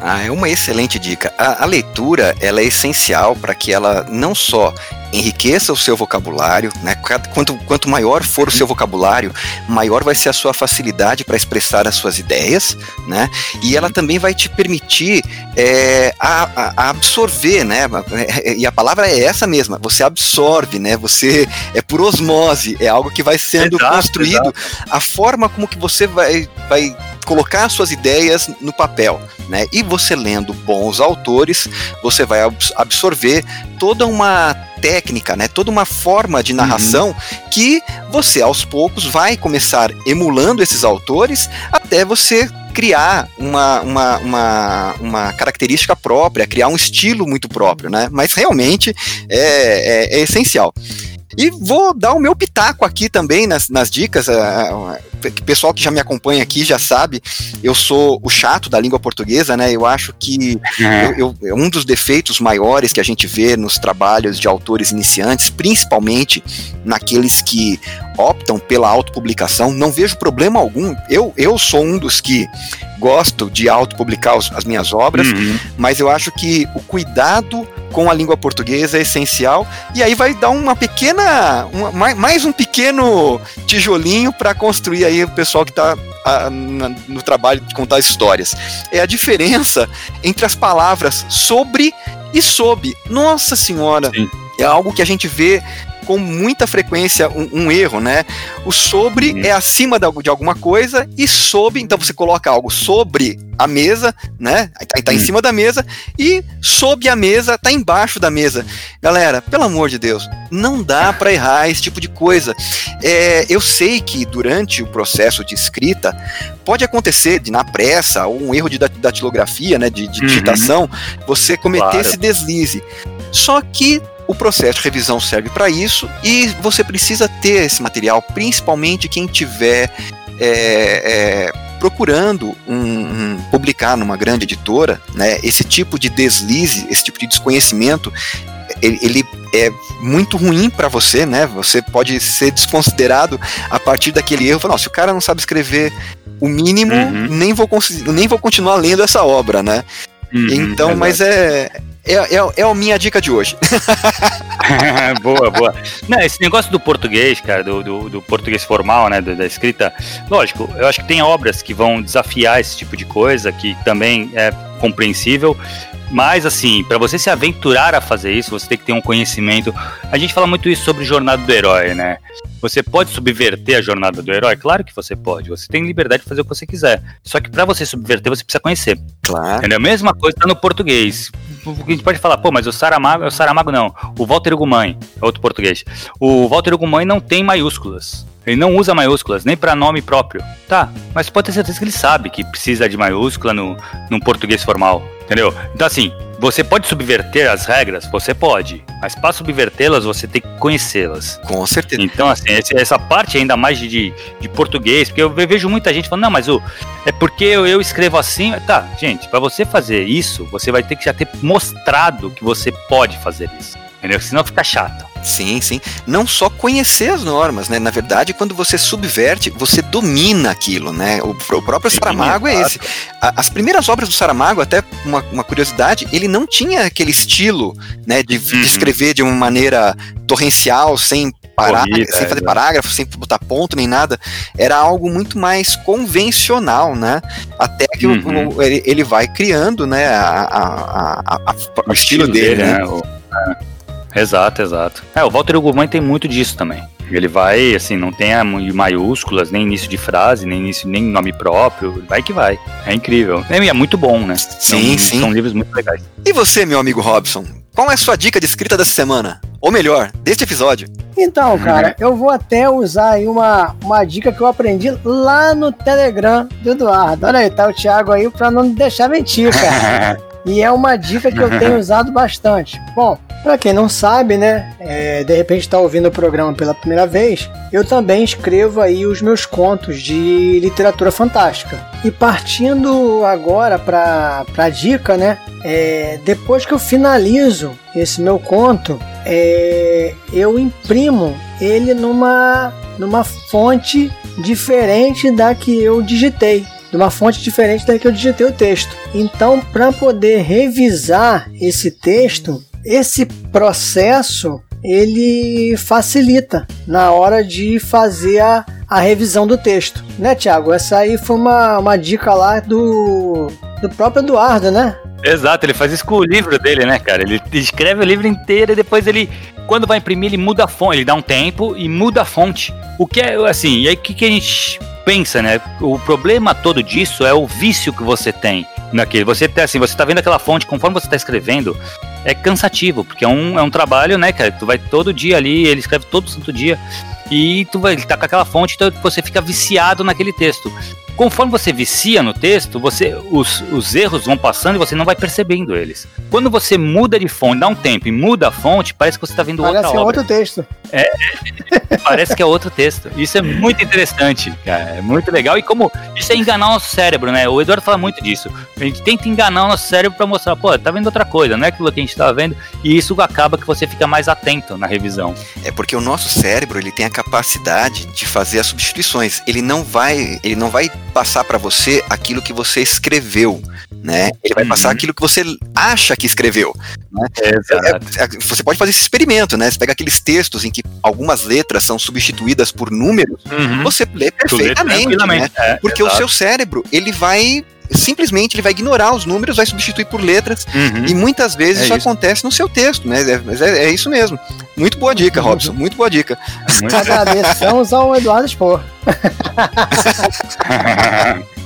[SPEAKER 2] Ah, é uma excelente dica. A, a leitura ela é essencial para que ela não só enriqueça o seu vocabulário, né? Quanto, quanto maior for o seu vocabulário, maior vai ser a sua facilidade para expressar as suas ideias, né? E ela também vai te permitir é, a, a absorver, né? E a palavra é essa mesma, você absorve, né? Você é por osmose, é algo que vai sendo exato, construído. Exato. A forma como que você vai, vai colocar suas ideias no papel, né? E você lendo bons autores, você vai absorver toda uma técnica, né? Toda uma forma de narração uhum. que você aos poucos vai começar emulando esses autores até você criar uma, uma, uma, uma, característica própria, criar um estilo muito próprio, né? Mas realmente é, é, é essencial. E vou dar o meu pitaco aqui também nas, nas dicas. O é, é, pessoal que já me acompanha aqui já sabe, eu sou o chato da língua portuguesa, né? Eu acho que é. eu, eu, um dos defeitos maiores que a gente vê nos trabalhos de autores iniciantes, principalmente naqueles que optam pela autopublicação, não vejo problema algum. Eu, eu sou um dos que gosto de autopublicar as minhas obras, uhum. mas eu acho que o cuidado com a língua portuguesa é essencial. E aí vai dar uma pequena, uma, mais um pequeno tijolinho para construir aí o pessoal que está no trabalho de contar histórias. É a diferença entre as palavras sobre e sob. Nossa Senhora! Sim. É algo que a gente vê com muita frequência um, um erro, né? O sobre uhum. é acima de alguma coisa e sob, então você coloca algo sobre a mesa, né? Tá, tá em uhum. cima da mesa e sob a mesa tá embaixo da mesa. Galera, pelo amor de Deus, não dá para errar esse tipo de coisa. É, eu sei que durante o processo de escrita pode acontecer de na pressa ou um erro de datilografia, né, de, de uhum. digitação, você cometer claro. esse deslize. Só que o processo de revisão serve para isso e você precisa ter esse material, principalmente quem tiver é, é, procurando um, um, publicar numa grande editora, né, esse tipo de deslize, esse tipo de desconhecimento, ele, ele é muito ruim para você, né? Você pode ser desconsiderado a partir daquele erro. Falar, se o cara não sabe escrever o mínimo, uhum. nem, vou nem vou continuar lendo essa obra, né? Uhum, então, mas é, é, é, é a minha dica de hoje.
[SPEAKER 3] boa, boa. Não, esse negócio do português, cara, do, do, do português formal, né, da, da, escrita, lógico, eu acho que tem obras que vão desafiar esse tipo de coisa, que também é compreensível, mas, assim, para você se aventurar a fazer isso, você tem que ter um conhecimento. A gente fala muito isso sobre jornada do herói, né? Você pode subverter a jornada do herói? Claro que você pode. Você tem liberdade de fazer o que você quiser. Só que para você subverter, você precisa conhecer.
[SPEAKER 2] Claro.
[SPEAKER 3] Entendeu? A mesma coisa tá no português. A gente pode falar, pô, mas o Saramago, o Saramago não. O Walter Ugumãe, é outro português. O Walter Ugumãe não tem maiúsculas. Ele não usa maiúsculas, nem para nome próprio. Tá, mas pode ter certeza que ele sabe que precisa de maiúscula no, no português formal. Entendeu? Então, assim, você pode subverter as regras? Você pode. Mas para subvertê-las, você tem que conhecê-las.
[SPEAKER 2] Com certeza.
[SPEAKER 3] Então, assim, essa parte ainda mais de, de português, porque eu vejo muita gente falando, não, mas o, é porque eu, eu escrevo assim. Tá, gente, para você fazer isso, você vai ter que já ter mostrado que você pode fazer isso. Entendeu? Senão fica chato.
[SPEAKER 2] Sim, sim. Não só conhecer as normas, né? Na verdade, quando você subverte, você domina aquilo, né? O, o próprio sim, Saramago é esse. as primeiras obras do Saramago, até uma, uma, curiosidade, ele não tinha aquele estilo, né? De, uhum. de escrever de uma maneira torrencial, sem parar, Corrida, sem fazer é, parágrafo, sem botar ponto nem nada. Era algo muito mais convencional, né? Até que uhum. o, ele, ele, vai criando, né? A, a, a, o, estilo, estilo dele, dele, né? né? O,
[SPEAKER 3] é. Exato, exato. É, o Walter Ugumãe tem muito disso também. Ele vai, assim, não tem maiúsculas, nem início de frase, nem início, nem nome próprio, vai que vai. É incrível. E é muito bom, né?
[SPEAKER 2] Sim, são, sim.
[SPEAKER 3] São livros muito legais.
[SPEAKER 2] E você, meu amigo Robson? Qual é a sua dica de escrita dessa semana? Ou melhor, deste episódio?
[SPEAKER 1] Então, cara, eu vou até usar aí uma, uma dica que eu aprendi lá no Telegram do Eduardo. Olha aí, tá o Thiago aí pra não deixar mentir, cara. e é uma dica que eu tenho usado bastante. Bom, para quem não sabe, né, é, de repente está ouvindo o programa pela primeira vez, eu também escrevo aí os meus contos de literatura fantástica. E partindo agora para a dica, né, é, depois que eu finalizo esse meu conto, é, eu imprimo ele numa, numa fonte diferente da que eu digitei de uma fonte diferente da que eu digitei o texto. Então, para poder revisar esse texto, esse processo ele facilita na hora de fazer a, a revisão do texto, né, Tiago? Essa aí foi uma, uma dica lá do, do próprio Eduardo, né?
[SPEAKER 3] Exato, ele faz isso com o livro dele, né, cara? Ele escreve o livro inteiro e depois ele, quando vai imprimir, ele muda a fonte, ele dá um tempo e muda a fonte. O que é, assim, e aí o que, que a gente pensa, né? O problema todo disso é o vício que você tem naquele. Você tá assim, você tá vendo aquela fonte, conforme você tá escrevendo, é cansativo, porque é um, é um trabalho, né, cara? Tu vai todo dia ali, ele escreve todo santo dia, e tu vai, ele tá com aquela fonte, então você fica viciado naquele texto conforme você vicia no texto, você os, os erros vão passando e você não vai percebendo eles. Quando você muda de fonte, dá um tempo e muda a fonte, parece que você está vendo
[SPEAKER 1] parece
[SPEAKER 3] outra
[SPEAKER 1] que é outro texto.
[SPEAKER 3] É, parece que é outro texto. Isso é muito interessante, cara. É muito legal. E como isso é enganar o nosso cérebro, né? O Eduardo fala muito disso. A gente tenta enganar o nosso cérebro para mostrar, pô, tá vendo outra coisa, não é aquilo que a gente estava vendo. E isso acaba que você fica mais atento na revisão.
[SPEAKER 2] É porque o nosso cérebro, ele tem a capacidade de fazer as substituições. Ele não vai, ele não vai passar para você aquilo que você escreveu, né? Ele vai uhum. passar aquilo que você acha que escreveu. Né? É, é, você pode fazer esse experimento, né? Você pega aqueles textos em que algumas letras são substituídas por números, uhum. você lê perfeitamente, né? É, Porque exato. o seu cérebro, ele vai simplesmente ele vai ignorar os números, vai substituir por letras, uhum. e muitas vezes é isso, isso, acontece no seu texto, né? Mas é, é, isso mesmo. Muito boa dica, Robson, muito boa dica.
[SPEAKER 1] Muito Agradeçamos ao Eduardo Spor.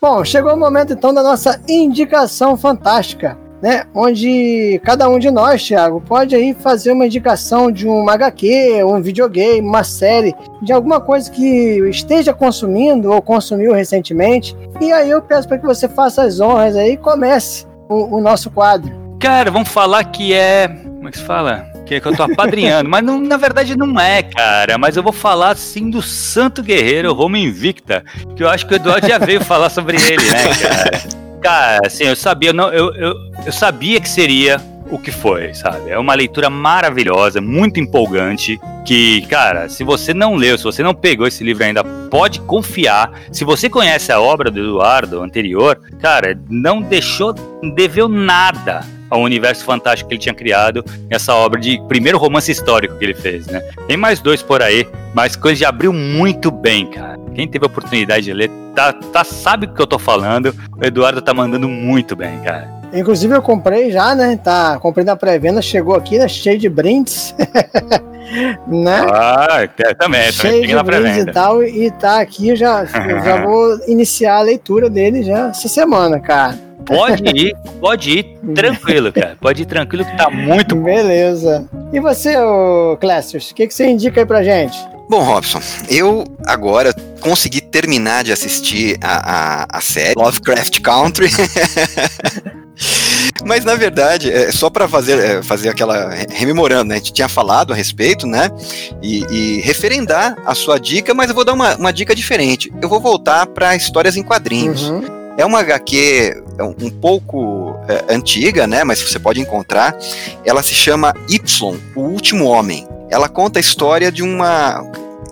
[SPEAKER 1] Bom, chegou o momento então da nossa indicação fantástica né? Onde cada um de nós, Thiago, pode aí fazer uma indicação de um HQ, um videogame, uma série, de alguma coisa que esteja consumindo ou consumiu recentemente. E aí eu peço para que você faça as honras aí e comece o, o, nosso quadro.
[SPEAKER 3] Cara, vamos falar que é. Como é que se fala? Que é que eu tô apadrinhando, mas não, na verdade não é, cara. Mas eu vou falar sim do Santo Guerreiro Roma Invicta, que eu acho que o Eduardo já veio falar sobre ele, né, cara? Cara, assim, eu sabia, não, eu, eu, eu sabia que seria o que foi, sabe? É uma leitura maravilhosa, muito empolgante, que, cara, se você não leu, se você não pegou esse livro ainda, pode confiar. Se você conhece a obra do Eduardo anterior, cara, não deixou, deveu nada ao universo fantástico que ele tinha criado, essa obra de primeiro romance histórico que ele fez, né? Tem mais dois por aí, mas coisa já abriu muito bem, cara. Quem teve a oportunidade de ler, tá, tá sabe o que eu tô falando. O Eduardo tá mandando muito bem, cara.
[SPEAKER 1] Inclusive eu comprei já, né? Tá, comprei na pré-venda, chegou aqui, né? Cheio de brindes.
[SPEAKER 3] né? Ah, também,
[SPEAKER 1] cheio também de brindes e tal, e tá aqui, já, já vou iniciar a leitura dele já essa semana, cara.
[SPEAKER 3] Pode ir, pode ir tranquilo, cara. Pode ir tranquilo que tá muito
[SPEAKER 1] bom. Beleza. E você, Clécius, o que, que você indica aí pra gente?
[SPEAKER 2] Bom, Robson, eu agora consegui terminar de assistir a, a, a série Lovecraft Country. Mas na verdade, é só para fazer, é, fazer aquela rememorando, né? A gente tinha falado a respeito, né? E, e referendar a sua dica, mas eu vou dar uma, uma dica diferente. Eu vou voltar para histórias em quadrinhos. Uhum. É uma HQ é um pouco é, antiga, né? Mas você pode encontrar. Ela se chama Y, o Último Homem. Ela conta a história de uma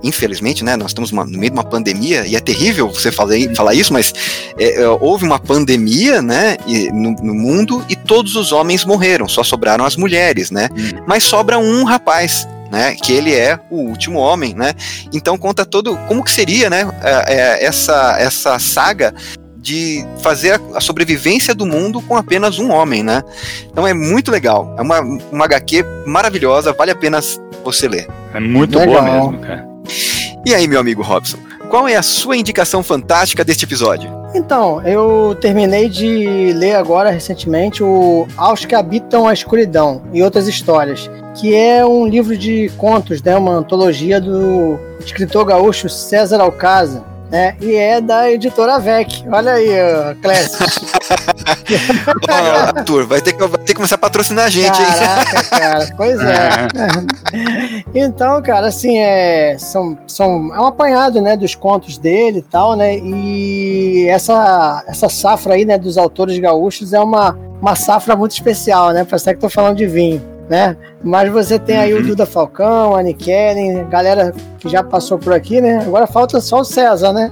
[SPEAKER 2] infelizmente, né, nós estamos no meio de uma pandemia e é terrível você falar, falar isso, mas é, é, houve uma pandemia, né, no, no, mundo e todos os homens morreram, só sobraram as mulheres, né, hum. mas sobra um rapaz né, que ele é o último homem, né? Então conta todo como que seria, né, é, é, essa essa saga de fazer a, sobrevivência do mundo com apenas um homem, né? Então é muito legal. É uma, uma HQ maravilhosa, vale a pena você ler.
[SPEAKER 3] É muito legal. boa mesmo, cara.
[SPEAKER 2] E aí, meu amigo Robson, qual é a sua indicação fantástica deste episódio?
[SPEAKER 1] Então, eu terminei de ler agora recentemente o Aos que Habitam a Escuridão e Outras Histórias, que é um livro de contos, né, uma antologia do escritor gaúcho César Alcázar, né, e é da editora VEC. Olha aí, Clécio.
[SPEAKER 2] Arthur, vai ter, que, vai ter que começar a patrocinar a gente,
[SPEAKER 1] Caraca, hein? cara, pois é. então, cara, assim, é, são, são, é um apanhado, né, dos contos dele e tal, né, e essa, essa safra aí, né, dos autores gaúchos é uma, uma safra muito especial, né, parece que tô falando de vinho né? Mas você tem aí uhum. o Duda Falcão, a Nikellen, galera que já passou por aqui, né? Agora falta só o César, né?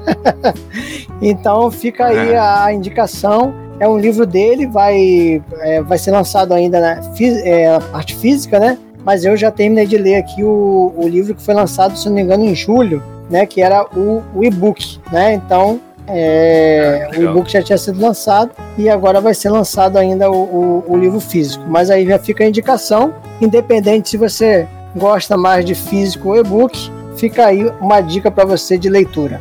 [SPEAKER 1] então fica aí a, a indicação. É um livro dele, vai, é, vai ser lançado ainda na é, parte física, né? Mas eu já terminei de ler aqui o, o livro que foi lançado, se não me engano, em julho, né? Que era o, o e-book, né? Então é, ah, o e-book já tinha sido lançado e agora vai ser lançado ainda o, o, o, livro físico. Mas aí já fica a indicação, independente se você gosta mais de físico ou e-book, fica aí uma dica para você de leitura.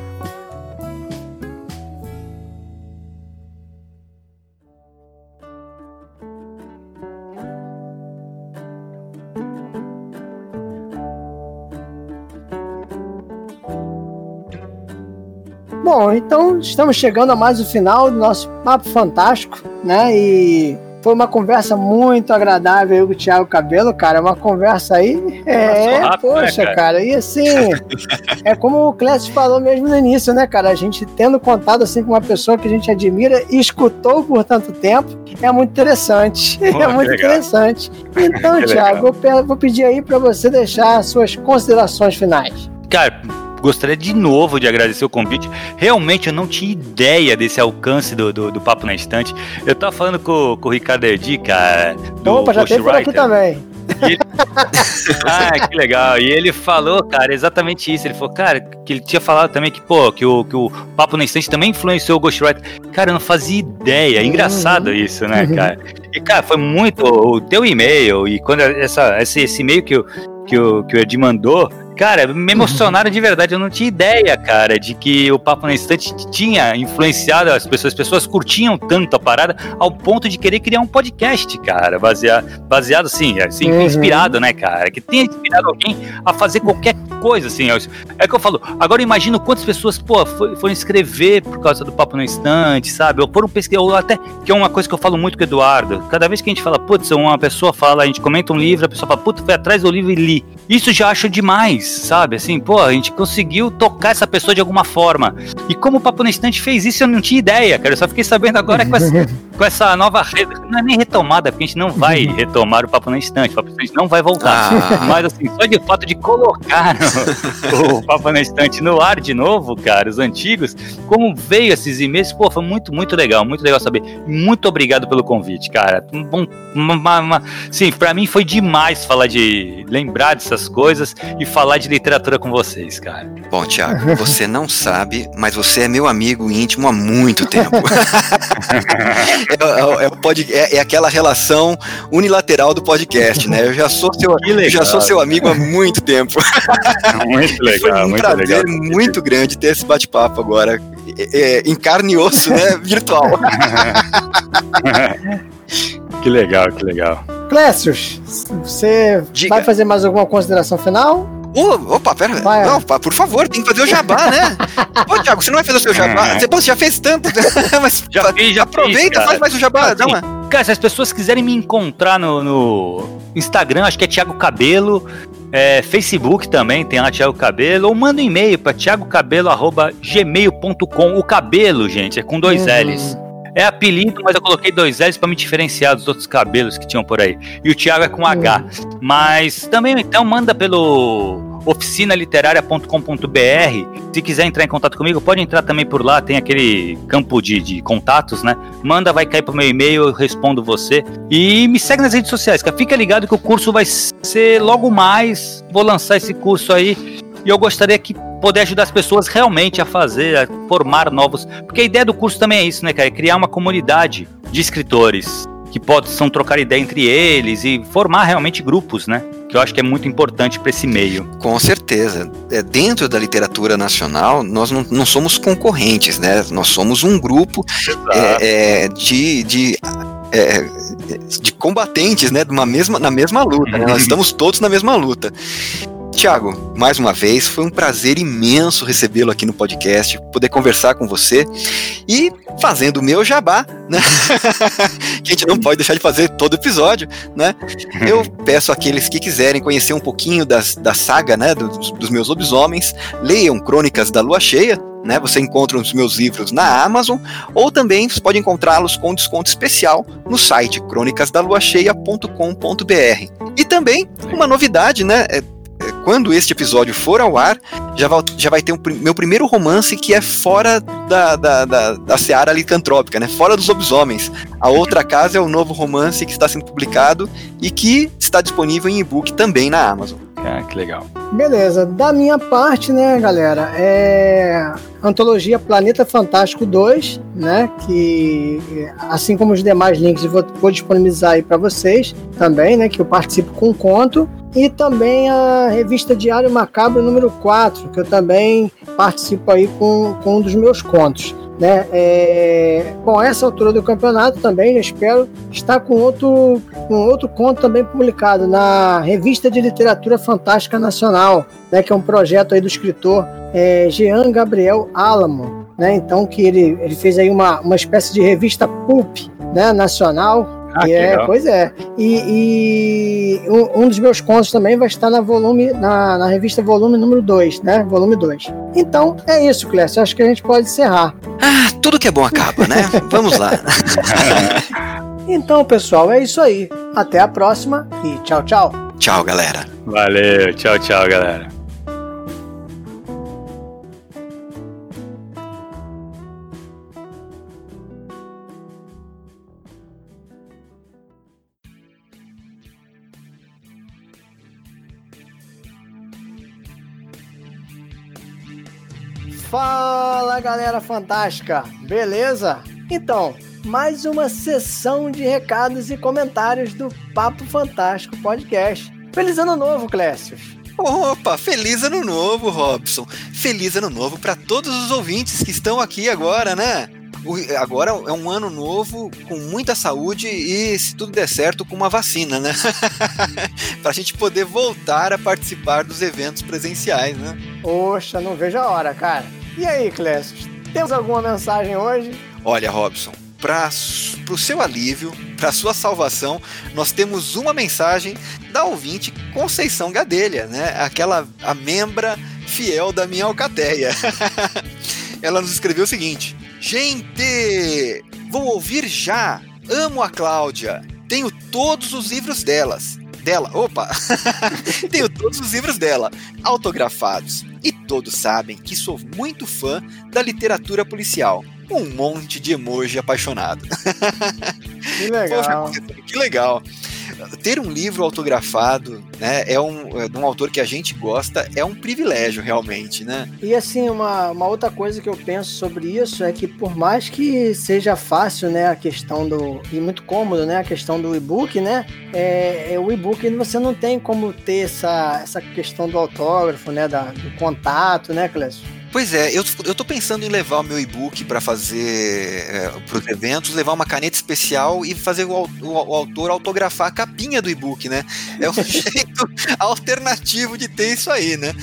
[SPEAKER 1] Bom, então estamos chegando a mais o final do nosso Papo Fantástico, né? E foi uma conversa muito agradável aí com o Thiago Cabelo, cara. Uma conversa aí. É, rápido, né, poxa, né, cara? cara? E assim, é como o Clécio falou mesmo no início, né, cara? A gente tendo contato assim com uma pessoa que a gente admira e escutou por tanto tempo, é muito interessante. Pô, é muito legal. interessante. Então, Thiago, eu vou pedir aí para você deixar suas considerações finais.
[SPEAKER 3] Cara, gostaria de novo de agradecer o convite. Realmente eu não tinha ideia desse alcance do, do, do Papo na Estante. Eu tava falando com, com o Ricardo Erdi, cara.
[SPEAKER 1] Do Opa, já teve por aqui também.
[SPEAKER 3] Ele... ah, que legal. E ele falou, cara, exatamente isso. Ele falou, cara, que ele tinha falado também que, pô, que o, que o Papo na Estante também influenciou o Ghostwriter. Cara, eu não fazia ideia. É engraçado uhum. isso, né, uhum. cara? E, cara, foi muito. O teu e-mail e quando essa, esse, esse e-mail que o, que o, que o Ed mandou, Cara, me emocionaram de verdade. Eu não tinha ideia, cara, de que o Papo na Estante tinha influenciado as pessoas. As pessoas curtiam tanto a parada ao ponto de querer criar um podcast, cara, baseado, baseado assim, assim uhum. inspirado, né, cara? Que tenha inspirado alguém a fazer qualquer coisa, assim. É que eu falo, agora imagino quantas pessoas, pô, foram escrever por causa do Papo na Estante, sabe? Ou foram pesquisar, ou até, que é uma coisa que eu falo muito com o Eduardo. Cada vez que a gente fala, putz, uma pessoa fala, a gente comenta um livro, a pessoa fala, putz, foi atrás do livro e li. Isso já acho demais sabe? Assim, pô, a gente conseguiu tocar essa pessoa de alguma forma. E como o Papo na Estante fez isso, eu não tinha ideia, cara. Eu só fiquei sabendo agora que com essa nova rede, não é nem retomada, porque a gente não vai retomar o Papo na Estante, o Papo na Estante não vai voltar. Ah. Mas assim, só de fato de colocar o, o Papo na Estante no ar de novo, cara, os antigos, como veio esses e-mails, pô, foi muito, muito legal, muito legal saber. Muito obrigado pelo convite, cara. Bom, uma, uma, sim, pra mim foi demais falar de lembrar dessas coisas e falar de literatura com vocês, cara.
[SPEAKER 2] Bom, Tiago, você não sabe, mas você é meu amigo íntimo há muito tempo. é, é, é, é, é, aquela relação unilateral do podcast, né? Eu já sou seu, legal, já sou seu amigo há muito tempo.
[SPEAKER 3] Muito legal, Foi um muito prazer legal.
[SPEAKER 2] muito grande ter esse bate-papo agora, é, é, em carne e osso, né? Virtual.
[SPEAKER 3] que legal, que legal.
[SPEAKER 1] Clécius, você Diga. vai fazer mais alguma consideração final?
[SPEAKER 2] Oh, opa, pera. Vai. Não, por favor, tem que fazer o jabá, né? Ô, Thiago, você não vai fazer o seu jabá? Você, pô, você já fez tanto, mas já fiz, já aproveita, fiz, faz mais o jabá. Assim,
[SPEAKER 3] uma... Cara, se as pessoas quiserem me encontrar no, no Instagram, acho que é Thiago Cabelo. É, Facebook também, tem lá Thiago Cabelo. Ou manda um e-mail para thiagocabelo.gmail.com. O cabelo, gente, é com dois uhum. L's. É apelido, mas eu coloquei dois L's para me diferenciar dos outros cabelos que tinham por aí. E o Thiago é com H. Mas também, então, manda pelo oficinaliteraria.com.br. Se quiser entrar em contato comigo, pode entrar também por lá, tem aquele campo de, de contatos, né? Manda, vai cair pro meu e-mail, eu respondo você. E me segue nas redes sociais, cara. Fica ligado que o curso vai ser logo mais. Vou lançar esse curso aí. E eu gostaria que poder ajudar as pessoas realmente a fazer, a formar novos. Porque a ideia do curso também é isso, né, cara? É criar uma comunidade de escritores que possam trocar ideia entre eles e formar realmente grupos, né? Que eu acho que é muito importante para esse meio.
[SPEAKER 2] Com certeza. É, dentro da literatura nacional, nós não, não somos concorrentes, né? Nós somos um grupo é, é, de, de é, de combatentes, né, de uma mesma, na mesma luta. Né? Nós estamos todos na mesma luta. Tiago, mais uma vez, foi um prazer imenso recebê-lo aqui no podcast, poder conversar com você e fazendo o meu jabá, né? que a gente não pode deixar de fazer todo episódio, né? Eu peço àqueles que quiserem conhecer um pouquinho das, da saga, né, dos, dos meus lobisomens, leiam Crônicas da Lua Cheia, né? Você encontra os meus livros na Amazon ou também você pode encontrá-los com desconto especial no site crônicasdaluacheia.com.br. E também uma novidade, né? Quando este episódio for ao ar, já vai, já vai ter o um, meu primeiro romance que é fora da, da, da, da seara licantrópica, né? Fora dos lobisomens. A Outra Casa é o novo romance que está sendo publicado e que está disponível em e-book também na Amazon.
[SPEAKER 3] Ah, que legal.
[SPEAKER 1] Beleza, da minha parte, né, galera, é antologia Planeta Fantástico 2, né, que assim como os demais links eu vou, vou disponibilizar aí para vocês também, né, que eu participo com conto e também a revista Diário Macabro número 4, que eu também participo aí com, com um dos meus contos. Né? É, bom, essa altura do campeonato também, espero estar com outro, com outro conto também publicado na Revista de Literatura Fantástica Nacional, né? que é um projeto aí do escritor é, Jean Gabriel Alamo, né? então que ele, ele fez aí uma, uma espécie de revista pulp né? nacional, ah, é, pois é. E, e um, um, dos meus contos também vai estar na volume, na, na revista volume número 2, né? Volume 2. Então, é isso, Clécio. Acho que a gente pode encerrar.
[SPEAKER 2] Ah, tudo que é bom acaba, né? Vamos lá.
[SPEAKER 1] então, pessoal, é isso aí. Até a próxima e tchau, tchau.
[SPEAKER 2] Tchau, galera.
[SPEAKER 3] Valeu, tchau, tchau, galera.
[SPEAKER 1] Fala galera fantástica, beleza? Então, mais uma sessão de recados e comentários do Papo Fantástico Podcast. Feliz ano novo, Clécio!
[SPEAKER 2] Opa, feliz ano novo, Robson. Feliz ano novo para todos os ouvintes que estão aqui agora, né? agora é um ano novo com muita saúde e, se tudo der certo, com uma vacina, né? para a gente poder voltar a participar dos eventos presenciais, né?
[SPEAKER 1] Poxa, não vejo a hora, cara. E aí, Clécio, temos alguma mensagem hoje?
[SPEAKER 2] Olha, Robson, para o seu alívio, para sua salvação, nós temos uma mensagem da ouvinte Conceição Gadelha, né? Aquela a membra fiel da minha alcateia. Ela nos escreveu o seguinte: Gente, vou ouvir já amo a Cláudia. Tenho todos os livros delas. Dela, opa! Tenho todos os livros dela, autografados. E todos sabem que sou muito fã da literatura policial. Um monte de emoji apaixonado.
[SPEAKER 1] Que legal.
[SPEAKER 2] que legal ter um livro autografado, né, é um, é de um autor que a gente gosta, é um privilégio realmente, né?
[SPEAKER 1] E assim, uma, uma outra coisa que eu penso sobre isso é que por mais que seja fácil, né, a questão do, e muito cômodo, né, a questão do e-book, né, é, é o e-book você não tem como ter essa, essa questão do autógrafo, né, da, do contato, né, Clécio?
[SPEAKER 2] Pois é, eu, eu tô pensando em levar o meu e-book para fazer é, para os eventos, levar uma caneta especial e fazer o, o, o autor autografar a capinha do e-book, né? É um jeito alternativo de ter isso aí, né?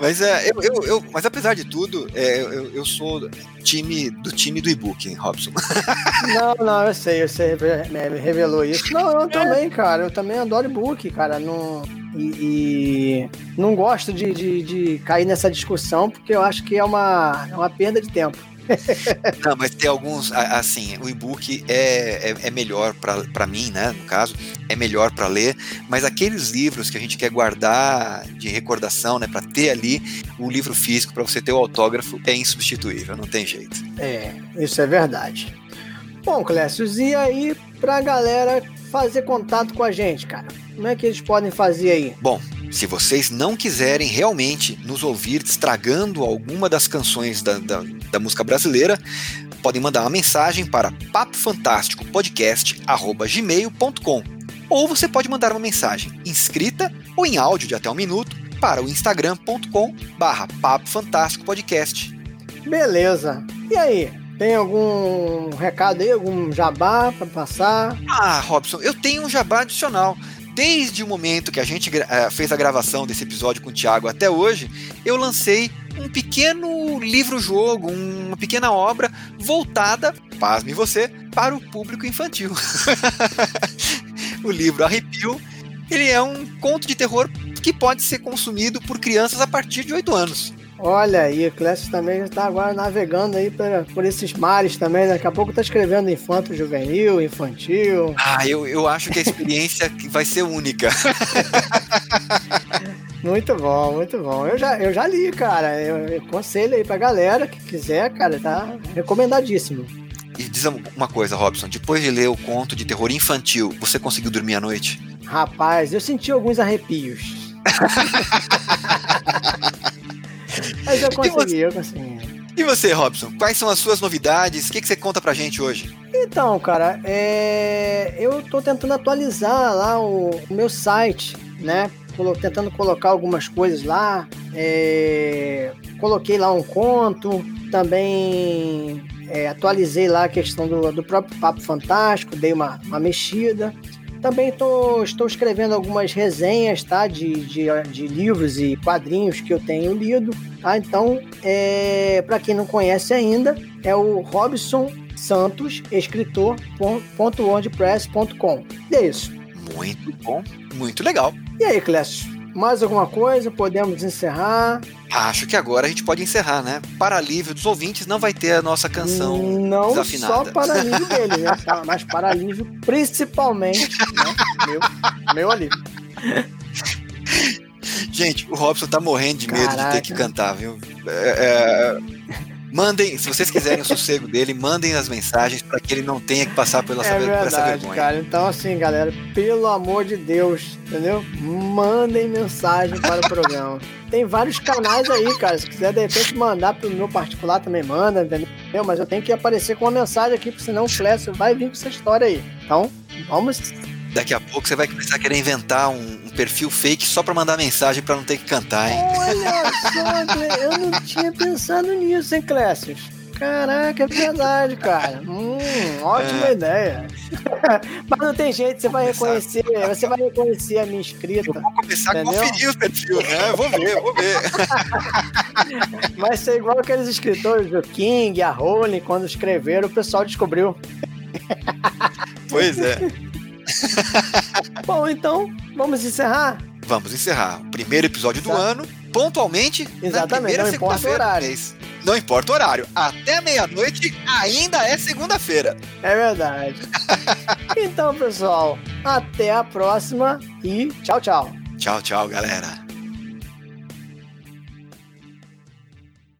[SPEAKER 2] Mas, é, eu, eu, eu, mas apesar de tudo, é, eu, eu sou time do time do e-book, Robson.
[SPEAKER 1] Não, não, eu sei, você me revelou isso. Não, eu também, cara. Eu também adoro e-book, cara. Não, e, e não gosto de, de, de, cair nessa discussão porque eu acho que é uma, é uma perda de tempo.
[SPEAKER 2] Não, mas tem alguns, assim, o e-book é, é, é melhor para mim, né, no caso, é melhor para ler, mas aqueles livros que a gente quer guardar de recordação, né, para ter ali o livro físico, para você ter o autógrafo, é insubstituível, não tem jeito.
[SPEAKER 1] É, isso é verdade. Bom, Clécio, e aí pra galera fazer contato com a gente, cara? Como é que eles podem fazer aí?
[SPEAKER 2] Bom, se vocês não quiserem realmente nos ouvir estragando alguma das canções da, da, da música brasileira, podem mandar uma mensagem para papofantásticopodcast.gmail.com ou você pode mandar uma mensagem inscrita ou em áudio de até um minuto para o instagram.com barra Podcast.
[SPEAKER 1] Beleza. E aí, tem algum recado aí, algum jabá para passar?
[SPEAKER 2] Ah, Robson, eu tenho um jabá adicional desde o momento que a gente uh, fez a gravação desse episódio com o Thiago até hoje, eu lancei um pequeno livro-jogo, uma pequena obra voltada, pasme você, para o público infantil. o livro Arrepio, ele é um conto de terror que pode ser consumido por crianças a partir de 8 anos.
[SPEAKER 1] Olha aí, o Clécio também está agora navegando aí por, por esses mares também. Daqui a pouco está escrevendo infanto juvenil, infantil.
[SPEAKER 2] Ah, eu, eu acho que a experiência vai ser única.
[SPEAKER 1] Muito bom, muito bom. Eu já, eu já li, cara. Eu, eu aconselho aí pra galera que quiser, cara, tá recomendadíssimo.
[SPEAKER 2] E diz uma coisa, Robson, depois de ler o conto de terror infantil, você conseguiu dormir à noite?
[SPEAKER 1] Rapaz, eu senti alguns arrepios. Mas eu consegui, eu consegui.
[SPEAKER 2] E você, Robson? Quais são as suas novidades? O que, que você conta pra gente hoje?
[SPEAKER 1] Então, cara, é... eu tô tentando atualizar lá o, o meu site, né? Tentando colocar algumas coisas lá. É... Coloquei lá um conto, também é, atualizei lá a questão do, do próprio Papo Fantástico, dei uma, uma mexida. Também tô, estou escrevendo algumas resenhas tá, de, de, de livros e quadrinhos que eu tenho lido. Tá? Então, é, para quem não conhece ainda, é o Robson Santos, escritor.wordpress.com. E é isso.
[SPEAKER 2] Muito bom, muito legal.
[SPEAKER 1] E aí, Clécio? Mais alguma coisa? Podemos encerrar?
[SPEAKER 2] Acho que agora a gente pode encerrar, né? Para alívio dos ouvintes, não vai ter a nossa canção
[SPEAKER 1] não
[SPEAKER 2] desafinada.
[SPEAKER 1] Não só para alívio dele, né? Mas para alívio principalmente, né? Meu, meu alívio.
[SPEAKER 2] Gente, o Robson tá morrendo de medo Caraca. de ter que cantar, viu? É, é, Mandem, se vocês quiserem o sossego dele, mandem as mensagens para que ele não tenha que passar pela
[SPEAKER 1] é
[SPEAKER 2] verdade,
[SPEAKER 1] essa vergonha. cara. Então, assim, galera, pelo amor de Deus, entendeu? Mandem mensagem para o programa. Tem vários canais aí, cara. Se quiser, de repente, mandar pro meu particular, também manda, entendeu? Mas eu tenho que aparecer com uma mensagem aqui, porque senão o Flash vai vir com essa história aí. Então, vamos
[SPEAKER 2] Daqui a pouco você vai começar a querer inventar um perfil fake só pra mandar mensagem pra não ter que cantar, hein?
[SPEAKER 1] Olha só, eu não tinha pensado nisso, hein, Clécio? Caraca, é verdade, cara. Hum, ótima é. ideia. Mas não tem jeito, você vai reconhecer, você vai reconhecer a minha escrita. Eu
[SPEAKER 2] vou começar entendeu? a conferir o perfil, né? Vou ver, vou ver.
[SPEAKER 1] Vai ser igual aqueles escritores do King, a Rowling, quando escreveram, o pessoal descobriu.
[SPEAKER 2] Pois é.
[SPEAKER 1] Bom, então, vamos encerrar?
[SPEAKER 2] Vamos encerrar. Primeiro episódio do ano, pontualmente,
[SPEAKER 1] Exatamente,
[SPEAKER 2] na primeira segunda-feira do mês. Não importa o horário. Até meia-noite ainda é segunda-feira.
[SPEAKER 1] É verdade. então, pessoal, até a próxima e tchau, tchau.
[SPEAKER 2] Tchau, tchau, galera.